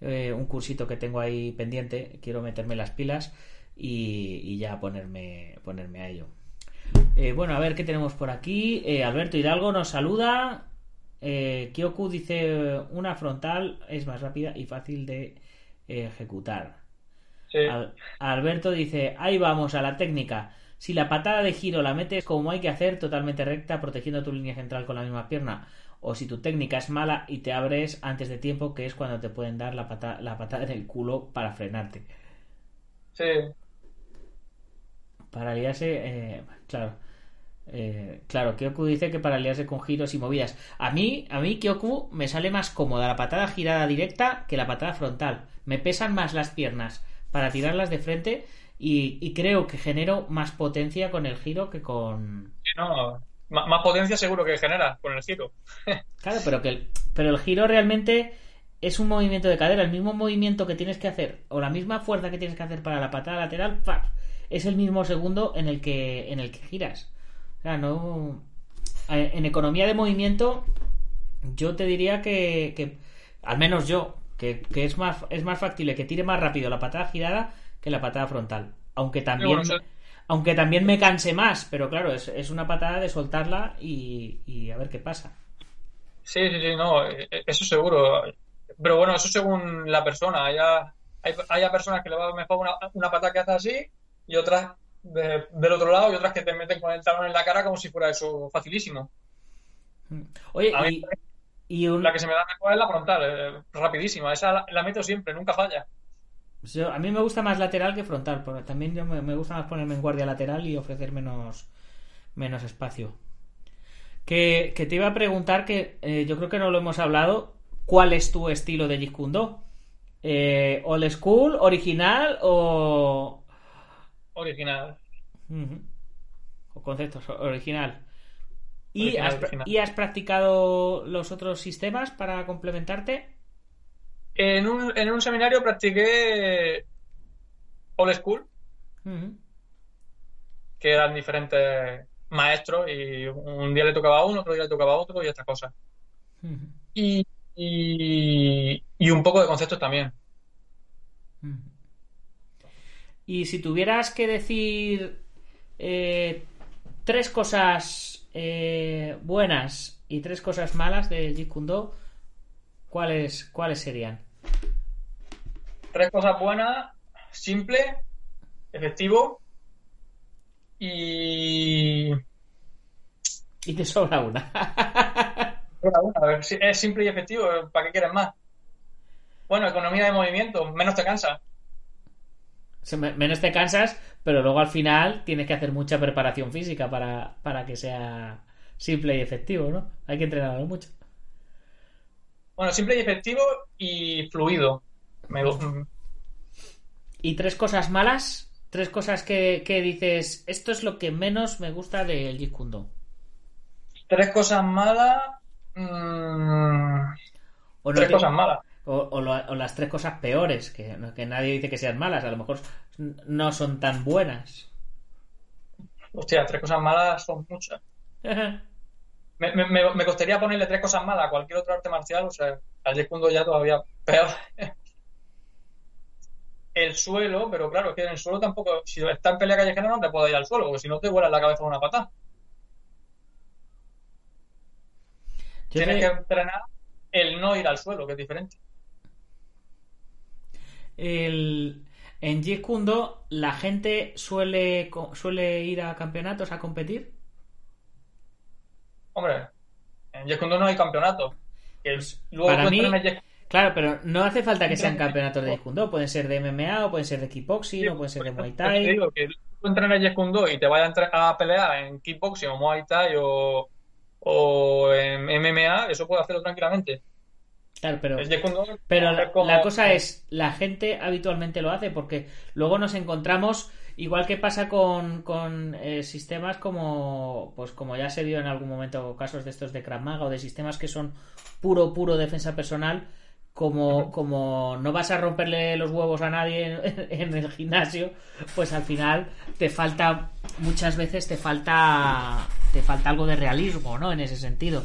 eh, un cursito que tengo ahí pendiente, quiero meterme las pilas y, y ya ponerme, ponerme a ello. Eh, bueno, a ver qué tenemos por aquí. Eh, Alberto Hidalgo nos saluda. Eh, Kyoku dice una frontal es más rápida y fácil de ejecutar. Sí. Al- Alberto dice, ahí vamos a la técnica. Si la patada de giro la metes como hay que hacer, totalmente recta, protegiendo tu línea central con la misma pierna, o si tu técnica es mala y te abres antes de tiempo, que es cuando te pueden dar la, pata- la patada en el culo para frenarte. Sí. Para liarse, eh, claro. Eh, claro, Kyoku dice que para liarse con giros y movidas. A mí, a mí Kyoku me sale más cómoda la patada girada directa que la patada frontal. Me pesan más las piernas para tirarlas de frente y, y creo que genero más potencia con el giro que con... Sí, no, más potencia seguro que genera con el giro. Claro, pero que el, pero el giro realmente es un movimiento de cadera, el mismo movimiento que tienes que hacer o la misma fuerza que tienes que hacer para la patada lateral, ¡fap! Es el mismo segundo en el que en el que giras. O sea, no eh, en economía de movimiento yo te diría que, que, Al menos yo, que, que es más es más factible que tire más rápido la patada girada que la patada frontal. Aunque también, bueno, aunque también me canse más, pero claro, es, es una patada de soltarla y, y a ver qué pasa. Sí, sí, sí, no, eh, eh, eso seguro. Pero bueno, eso según la persona. Haya, hay, hay a personas que le va mejor una, una pata que hace así y otras de- del otro lado y otras que te meten con el talón en la cara como si fuera eso facilísimo. Oye, A mí y, y un- La que se me da mejor es la frontal, eh, rapidísima. Esa la, la meto siempre, nunca falla. yo- a mí me gusta más lateral que frontal, porque también yo me, me gusta más ponerme en guardia lateral y ofrecer menos, menos espacio. Que, que te iba a preguntar, que eh, yo creo que no lo hemos hablado, ¿cuál es tu estilo de Jeet Kune Do? Eh, ¿Old school, original o, Original. Ujú. O conceptos original. ¿Y Original, has, original. ¿Y has practicado los otros sistemas para complementarte? En un, en un seminario practiqué old school, que eran diferentes maestros y un día le tocaba a uno, otro día le tocaba a otro y estas cosas. Y, y un poco de conceptos también. Y si tuvieras que decir eh, tres cosas eh, buenas y tres cosas malas del Jeet Kune Do, ¿cuáles, ¿cuáles serían? Tres cosas buenas, simple, efectivo y... Y te sobra una. Una, una, es simple y efectivo, ¿para qué quieres más? Bueno, economía de movimiento, menos te cansa. Menos te cansas, pero luego al final tienes que hacer mucha preparación física para, para que sea simple y efectivo, ¿no? Hay que entrenarlo mucho. Bueno, simple y efectivo y fluido. Me, gu- Y tres cosas malas, tres cosas que, que dices, esto es lo que menos me gusta del Jeet. Tres cosas malas. mm, O, no tres te- cosas malas. O, o lo- o las tres cosas peores, que, que nadie dice que sean malas, a lo mejor no son tan buenas. Hostia, tres cosas malas son muchas. Me, me- me- costaría ponerle tres cosas malas a cualquier otro arte marcial, o sea, al Jeet ya todavía peor. El suelo, pero claro, es que en el suelo tampoco, si está en pelea callejera no te puedo ir al suelo, porque si no te vuelas la cabeza con una patada. Tienes que entrenar el no ir al suelo, que es diferente. El- en Jeet Kune Do, la gente suele, suele ir a campeonatos a competir. Hombre, en Jeet Kune Do no hay campeonato. Que luego Para mí- Jeet- Claro, pero no hace falta que sean campeonatos de Jeet Kune Do. Pueden ser de MMA, o pueden ser de kickboxing, o pueden ser de Muay Pues te Thai. digo que tú entrenas Jeet Kune Do y te vayas a, pelear en kickboxing o Muay Thai o, o en MMA, eso puedes hacerlo tranquilamente. Claro, pero, pero la, como- la cosa es, la gente habitualmente lo hace porque luego nos encontramos, igual que pasa con, con eh, sistemas como, pues como ya se vio en algún momento, casos de estos de Krav Maga o de sistemas que son puro, puro defensa personal, como, como no vas a romperle los huevos a nadie en, en el gimnasio, pues al final te falta, muchas veces te falta, te falta algo de realismo, ¿no? En ese sentido.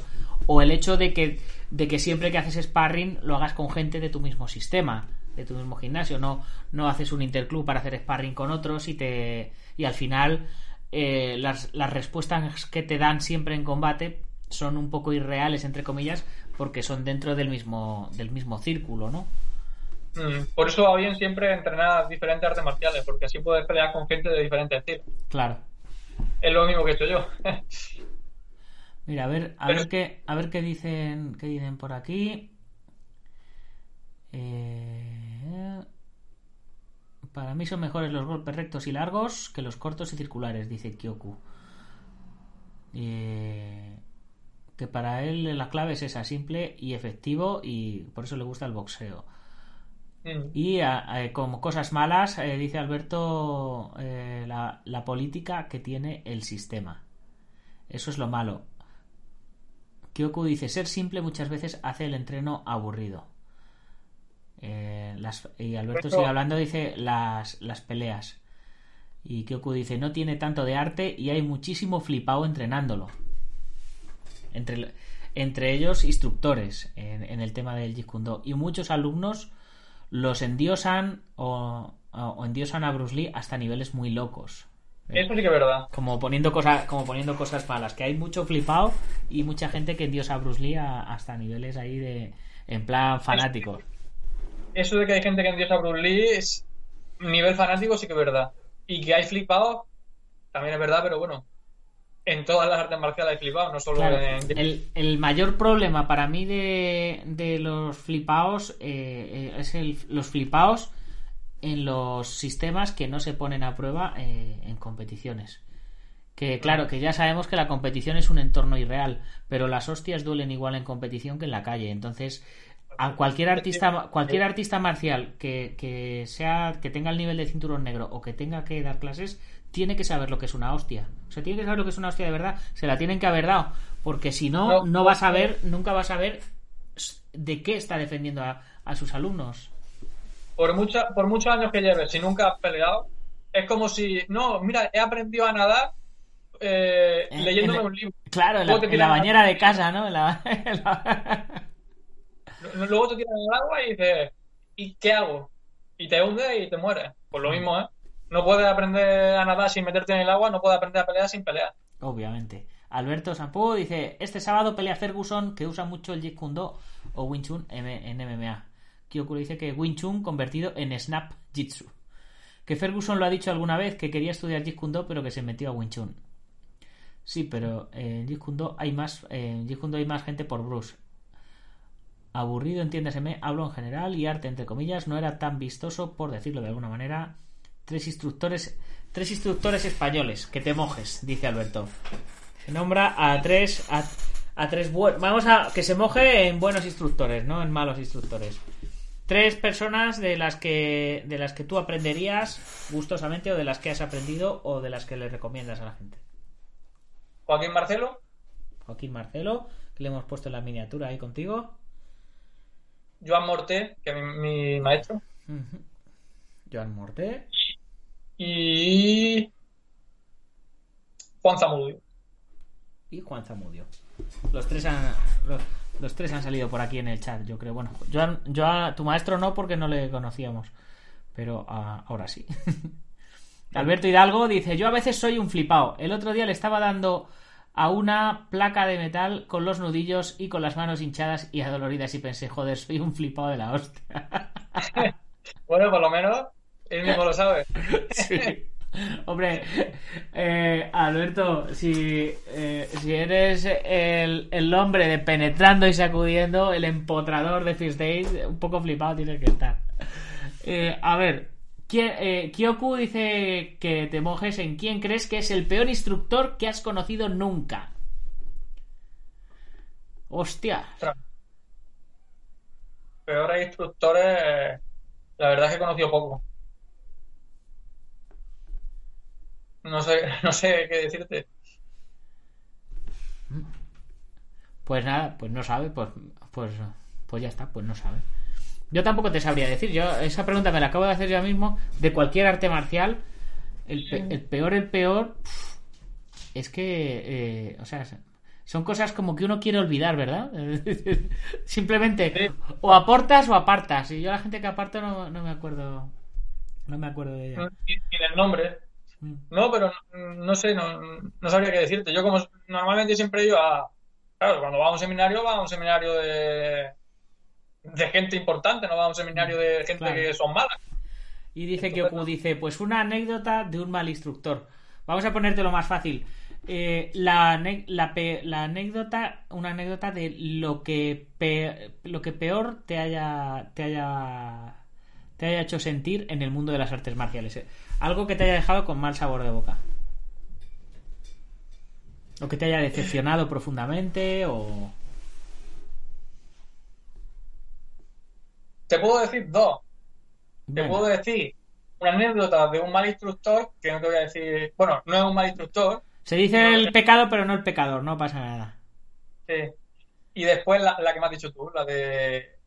O el hecho de que, de que siempre que haces sparring lo hagas con gente de tu mismo sistema, de tu mismo gimnasio, no, no haces un interclub para hacer sparring con otros y te y al final eh, las, las respuestas que te dan siempre en combate son un poco irreales entre comillas porque son dentro del mismo del mismo círculo, ¿no? Mm, Por eso va bien siempre entrenar diferentes artes marciales, porque así puedes pelear con gente de diferentes estilos. Claro. Es lo mismo que he hecho yo. Mira, a ver, a Pero- ver qué, a ver qué dicen, qué dicen por aquí. Eh, para mí son mejores los golpes rectos y largos que los cortos y circulares, dice Kyoku. Eh, que para él la clave es esa, simple y efectivo, y por eso le gusta el boxeo. Mm. Y a- a- como cosas malas, eh, dice Alberto, eh, la, la política que tiene el sistema. Eso es lo malo. Kyoku dice, ser simple muchas veces hace el entreno aburrido. Eh, las- y Alberto sigue hablando, dice, las, las peleas. Y Kyoku dice, no tiene tanto de arte y hay muchísimo flipado entrenándolo. Entre, entre ellos instructores en, en el tema del Jeet Kune Do. Y muchos alumnos los endiosan o, o endiosan a Bruce Lee hasta niveles muy locos. Eso sí que es verdad. Como poniendo cosas, como poniendo cosas malas, que hay mucho flipado y mucha gente que endiosa a Bruce Lee a- hasta niveles ahí de en plan fanáticos. Eso de que hay gente que endiosa a Bruce Lee es nivel fanático sí que es verdad. Y que hay flipados también es verdad, pero bueno, en todas las artes marciales hay flipados, no solo Claro, en... el, el mayor problema para mí de, de los flipaos eh, eh, es el, los flipaos en los sistemas que no se ponen a prueba eh, en competiciones. Que claro, que ya sabemos que la competición es un entorno irreal, pero las hostias duelen igual en competición que en la calle. Entonces, a cualquier artista, cualquier artista marcial que, que sea, que tenga el nivel de cinturón negro o que tenga que dar clases, tiene que saber lo que es una hostia. O sea, tiene que saber lo que es una hostia de verdad. Se la tienen que haber dado. Porque si no, No, no va a saber, nunca va a saber de qué está defendiendo a, a sus alumnos. Por, mucha, por muchos años que lleves, si nunca has peleado, es como si, no, mira, he aprendido a nadar eh, En- leyéndome en- un libro. Claro, en la, en bañera de casa, ¿no? En la- en la- Luego te tiran al agua y dices, ¿y qué hago? Y te hundes y te mueres. Pues lo mismo, ¿eh? No puedes aprender a nadar sin meterte en el agua, no puedes aprender a pelear sin pelear. Obviamente. Alberto Sampú dice, este sábado pelea Ferguson que usa mucho el Jeet Kune Do o Wing Chun en MMA. Kyoku dice que Wing Chun convertido en Snap Jitsu. Que Ferguson lo ha dicho alguna vez que quería estudiar Jeet Kune Do pero que se metió a Wing Chun. Sí, pero en Jeet Kune Do hay más, en Jeet hay más gente por Bruce. Aburrido, entiéndaseme, hablo en general y arte entre comillas no era tan vistoso por decirlo de alguna manera. Tres instructores, tres instructores españoles, que te mojes, dice Alberto. Se nombra a tres a, a tres buenos. Vamos a que se moje en buenos instructores, no en malos instructores. Tres personas de las que de las que tú aprenderías gustosamente o de las que has aprendido o de las que le recomiendas a la gente. Joaquín Marcelo, Joaquín Marcelo, que le hemos puesto en la miniatura ahí contigo. Joan Morté, que es mi, mi maestro. Joan Morté. y Juan Zamudio. Y Juan Zamudio. Los tres han los, los tres han salido por aquí en el chat, yo creo. Bueno, Joan, Joan- tu maestro no porque no le conocíamos, pero ah, ahora sí. Alberto Hidalgo dice, yo a veces soy un flipao. El otro día le estaba dando a una placa de metal con los nudillos y con las manos hinchadas y adoloridas y pensé, joder, soy un flipao de la hostia. Bueno, por lo menos él mismo lo sabe. Sí. Hombre, eh, Alberto, si, eh, si eres el, el hombre de penetrando y sacudiendo, el empotrador de First Days, un poco flipado tienes que estar. Eh, a ver, ¿quién- eh, Kyoku dice que te mojes en quién crees que es el peor instructor que has conocido nunca. Hostia. Peores instructores, la verdad es que he conocido poco. No sé, no sé qué decirte. Pues nada, pues no sabe, pues, pues, pues ya está, pues no sabe. Yo tampoco te sabría decir, yo esa pregunta me la acabo de hacer yo mismo, de cualquier arte marcial, el, pe- el peor, el peor, es que, eh, o sea, son cosas como que uno quiere olvidar, ¿verdad? Simplemente, o aportas o apartas, y yo la gente que aparto no, no me acuerdo, no me acuerdo de ella. Ni del nombre. Mm. No, pero no, no sé, no, no sabría qué decirte. Yo como normalmente siempre iba a... Claro, cuando va a un seminario, va a un seminario de, de gente importante, no va a un seminario de gente Claro. que son malas. Y dice que Oku dice, pues una anécdota de un mal instructor. Vamos a ponértelo más fácil. Eh, la, la anécdota, una anécdota de lo que pe- lo que peor te haya te haya te haya hecho sentir en el mundo de las artes marciales. eh. Algo que te haya dejado con mal sabor de boca. O que te haya decepcionado profundamente o Te puedo decir dos. Te puedo decir una anécdota de un mal instructor, que no te voy a decir... Bueno, no es un mal instructor, Se dice el pecado, pero no el pecador, no pasa nada. Sí. Y después la, la que me has dicho tú, la de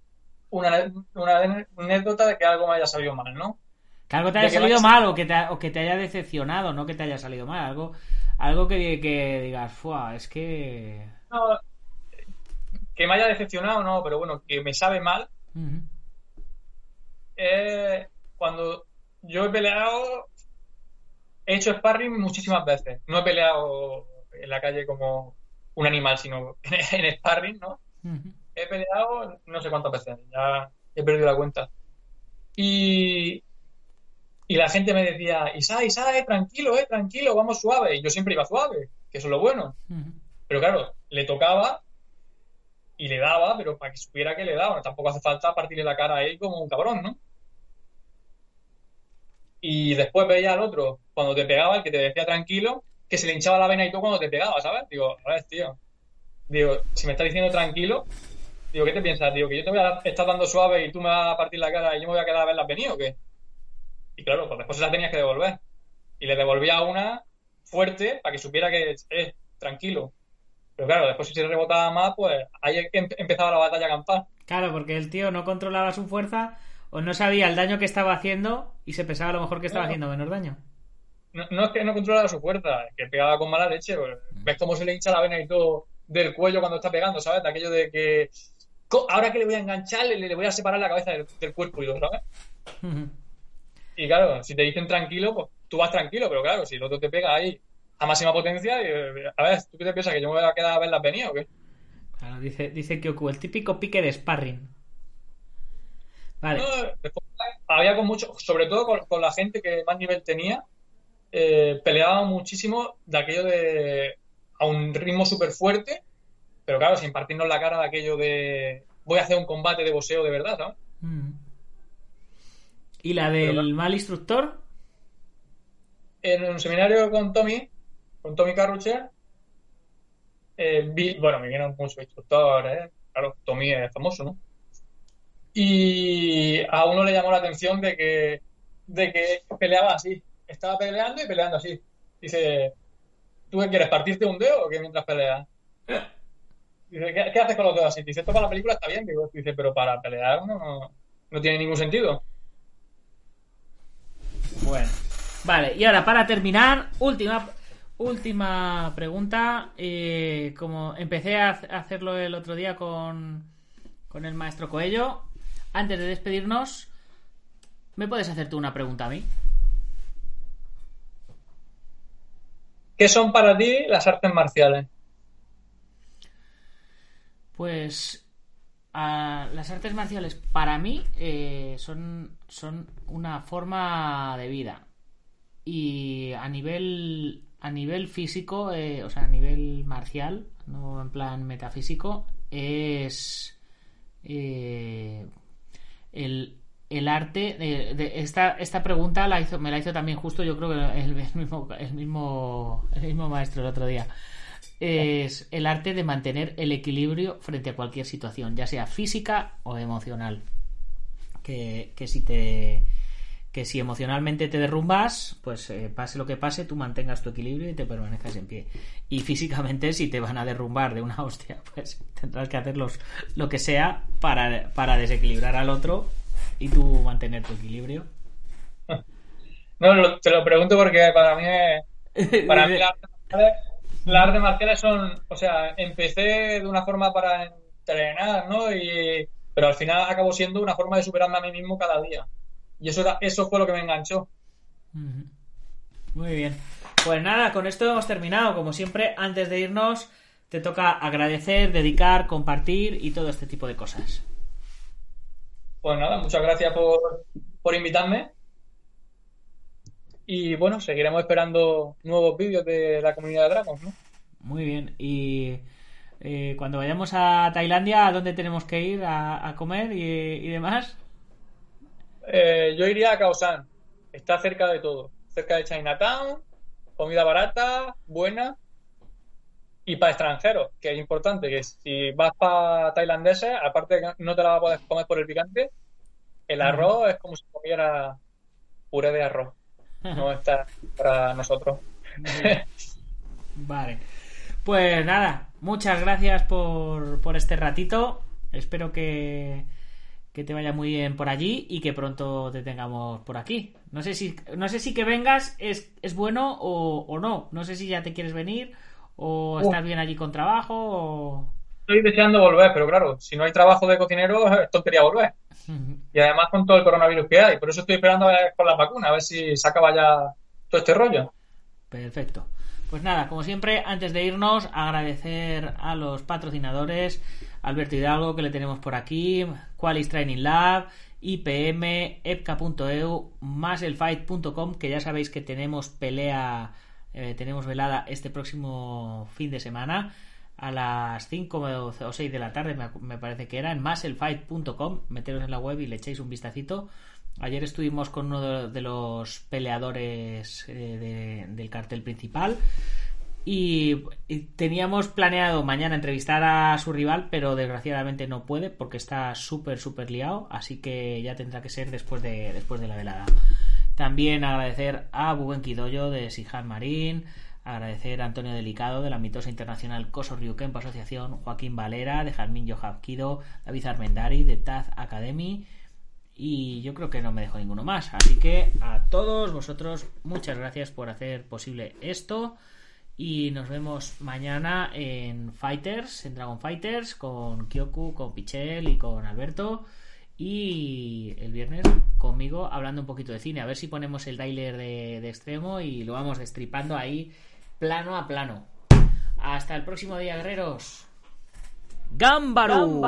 una, una anécdota de que algo me haya salido mal, ¿no? Que algo te haya salido mal o que, te, o que te haya decepcionado, no que te haya salido mal. Algo, algo que, que digas, Fua, es que. No, que me haya decepcionado, no, pero bueno, que me sabe mal, es cuando yo he peleado, he hecho sparring muchísimas veces. No he peleado en la calle como un animal, sino en sparring, ¿no? He peleado no sé cuántas veces, ya he perdido la cuenta. Y, y la gente me decía, Isa, Isa, eh, tranquilo, eh, tranquilo, vamos suave. Y yo siempre iba suave, que eso es lo bueno. Pero claro, le tocaba y le daba, pero para que supiera que le daba. Tampoco hace falta partirle la cara a él como un cabrón, ¿no? Y después veía al otro, cuando te pegaba, el que te decía tranquilo, que se le hinchaba la vena y todo cuando te pegaba, ¿sabes? Digo, a ver, tío. Digo, si me estás diciendo tranquilo, digo, ¿qué te piensas? Digo, que yo te voy a estar dando suave y tú me vas a partir la cara y yo me voy a quedar a verlas venir o qué? Y claro, pues después se las tenías que devolver. Y le devolvía una fuerte para que supiera que, eh, tranquilo. Pero claro, después si se rebotaba más, pues ahí em- empezaba la batalla campal. Claro, porque el tío no controlaba su fuerza o no sabía el daño que estaba haciendo y se pensaba a lo mejor que estaba No. haciendo menos daño. No, no es que no controlaba su fuerza, es que pegaba con mala leche. pues, ves cómo se le hincha la vena y todo del cuello cuando está pegando, ¿sabes? De aquello de que ahora que le voy a enganchar, le, le voy a separar la cabeza del, del cuerpo y todo, ¿sabes? Ujú. Y claro, si te dicen tranquilo, pues tú vas tranquilo, pero claro, si el otro te pega ahí a máxima potencia, y, eh, a ver, ¿tú qué te piensas? ¿Que yo me voy a quedar a verlas venir o qué? Claro, dice, dice Kyoku, el típico pique de sparring. Vale. No, después había con mucho, sobre todo con, con la gente que más nivel tenía, eh, peleaba muchísimo de aquello de a un ritmo súper fuerte, pero claro, sin partirnos la cara de aquello de voy a hacer un combate de boxeo de verdad, ¿sabes? Mm. ¿Y la del Pero- mal instructor? En un seminario con Tommy, con Tommy Carrucher, eh, vi, bueno, me vieron muchos instructores, ¿eh? claro, Tommy es famoso, ¿no? Y a uno le llamó la atención de que, de que peleaba así, estaba peleando y peleando así. Dice, ¿tú qué quieres, partirte un dedo o qué mientras peleas? Dice, ¿qué, qué haces con los dedos así? Dice, esto para la película está bien, digo, dice, pero para pelear no, no tiene ningún sentido. Bueno. Vale, y ahora para terminar, última última pregunta. Eh, como empecé a hacerlo el otro día con, con el maestro Coello, antes de despedirnos, ¿me puedes hacer tú una pregunta a mí? ¿Qué son para ti las artes marciales? Pues las artes marciales para mí eh, son, son una forma de vida. Y a nivel, a nivel físico, eh, o sea, a nivel marcial, no en plan metafísico, es eh, el, el arte. de- esta, esta pregunta me la hizo también justo, yo creo que el mismo, el, mismo, el mismo maestro el otro día es el arte de mantener el equilibrio frente a cualquier situación, ya sea física o emocional. Que, que si te que si emocionalmente te derrumbas, pues eh, pase lo que pase, tú mantengas tu equilibrio y te permanezcas en pie. Y físicamente, si te van a derrumbar de una hostia, pues tendrás que hacer los- lo que sea para, para desequilibrar al otro y tú mantener tu equilibrio. No, te lo pregunto porque para mí es- Para mí las artes marciales son, o sea, empecé de una forma para entrenar, ¿no? Y, pero al final acabó siendo una forma de superarme a mí mismo cada día. Y eso era, eso fue lo que me enganchó. Muy bien. Pues nada, con esto hemos terminado. Como siempre, antes de irnos, te toca agradecer, dedicar, compartir y todo este tipo de cosas. Pues nada, muchas gracias por, por invitarme. Y bueno, seguiremos esperando nuevos vídeos de la comunidad de Dragons, ¿no? Muy bien. Y eh, cuando vayamos a Tailandia, ¿a dónde tenemos que ir a, a comer y, y demás? Eh, yo iría a Khao San. Está cerca de todo. Cerca de Chinatown, comida barata, buena. Y para extranjeros, que es importante, que si vas para tailandeses, aparte de que no te la vas a poder comer por el picante, el arroz es como si comiera puré de arroz. No está para nosotros. Vale. Pues nada, muchas gracias por, por este ratito. Espero que, que te vaya muy bien por allí y que pronto te tengamos por aquí. No sé si, no sé si que vengas es, es bueno o, o no. No sé si ya te quieres venir o estás bien allí con trabajo o... estoy deseando volver, pero claro, si no hay trabajo de cocinero, es tontería volver. Y además con todo el coronavirus que hay. Por eso estoy esperando a ver con la vacuna, a ver si se acaba ya todo este rollo. Perfecto. Pues nada, como siempre, antes de irnos, agradecer a los patrocinadores, Alberto Hidalgo, que le tenemos por aquí, Qualis Training Lab, IPM, epca.eu, más elfight.com, que ya sabéis que tenemos pelea, eh, tenemos velada este próximo fin de semana a las 5 o 6 de la tarde, me, parece que era, en maselfight.com. Meteros en la web y le echéis un vistacito. Ayer estuvimos con uno de, los peleadores eh, del cartel principal. Y, teníamos planeado mañana entrevistar a su rival, pero desgraciadamente no puede porque está súper, súper liado. Así que ya tendrá que ser después de, después de la velada. También agradecer a Buben Kidoyo de Sihan Marín, Agradecer a Antonio Delicado de la mitosa internacional Coso Ryukenpo Asociación, Joaquín Valera de Jarmín Yohavkido, David Armendari de Taz Academy y yo creo que no me dejo ninguno más. Así que a todos vosotros muchas gracias por hacer posible esto y nos vemos mañana en Fighters, en Dragon Fighters con Kyoku, con Pichel y con Alberto y el viernes conmigo hablando un poquito de cine. A ver si ponemos el trailer de, de extremo y lo vamos destripando ahí plano a plano. Hasta el próximo día, guerreros. ¡Gámbaro!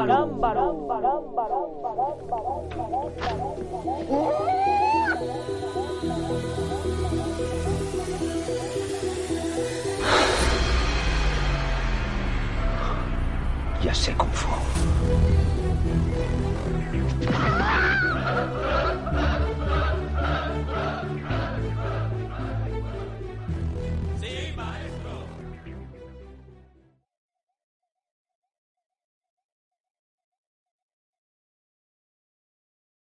Ya sé cómo fue.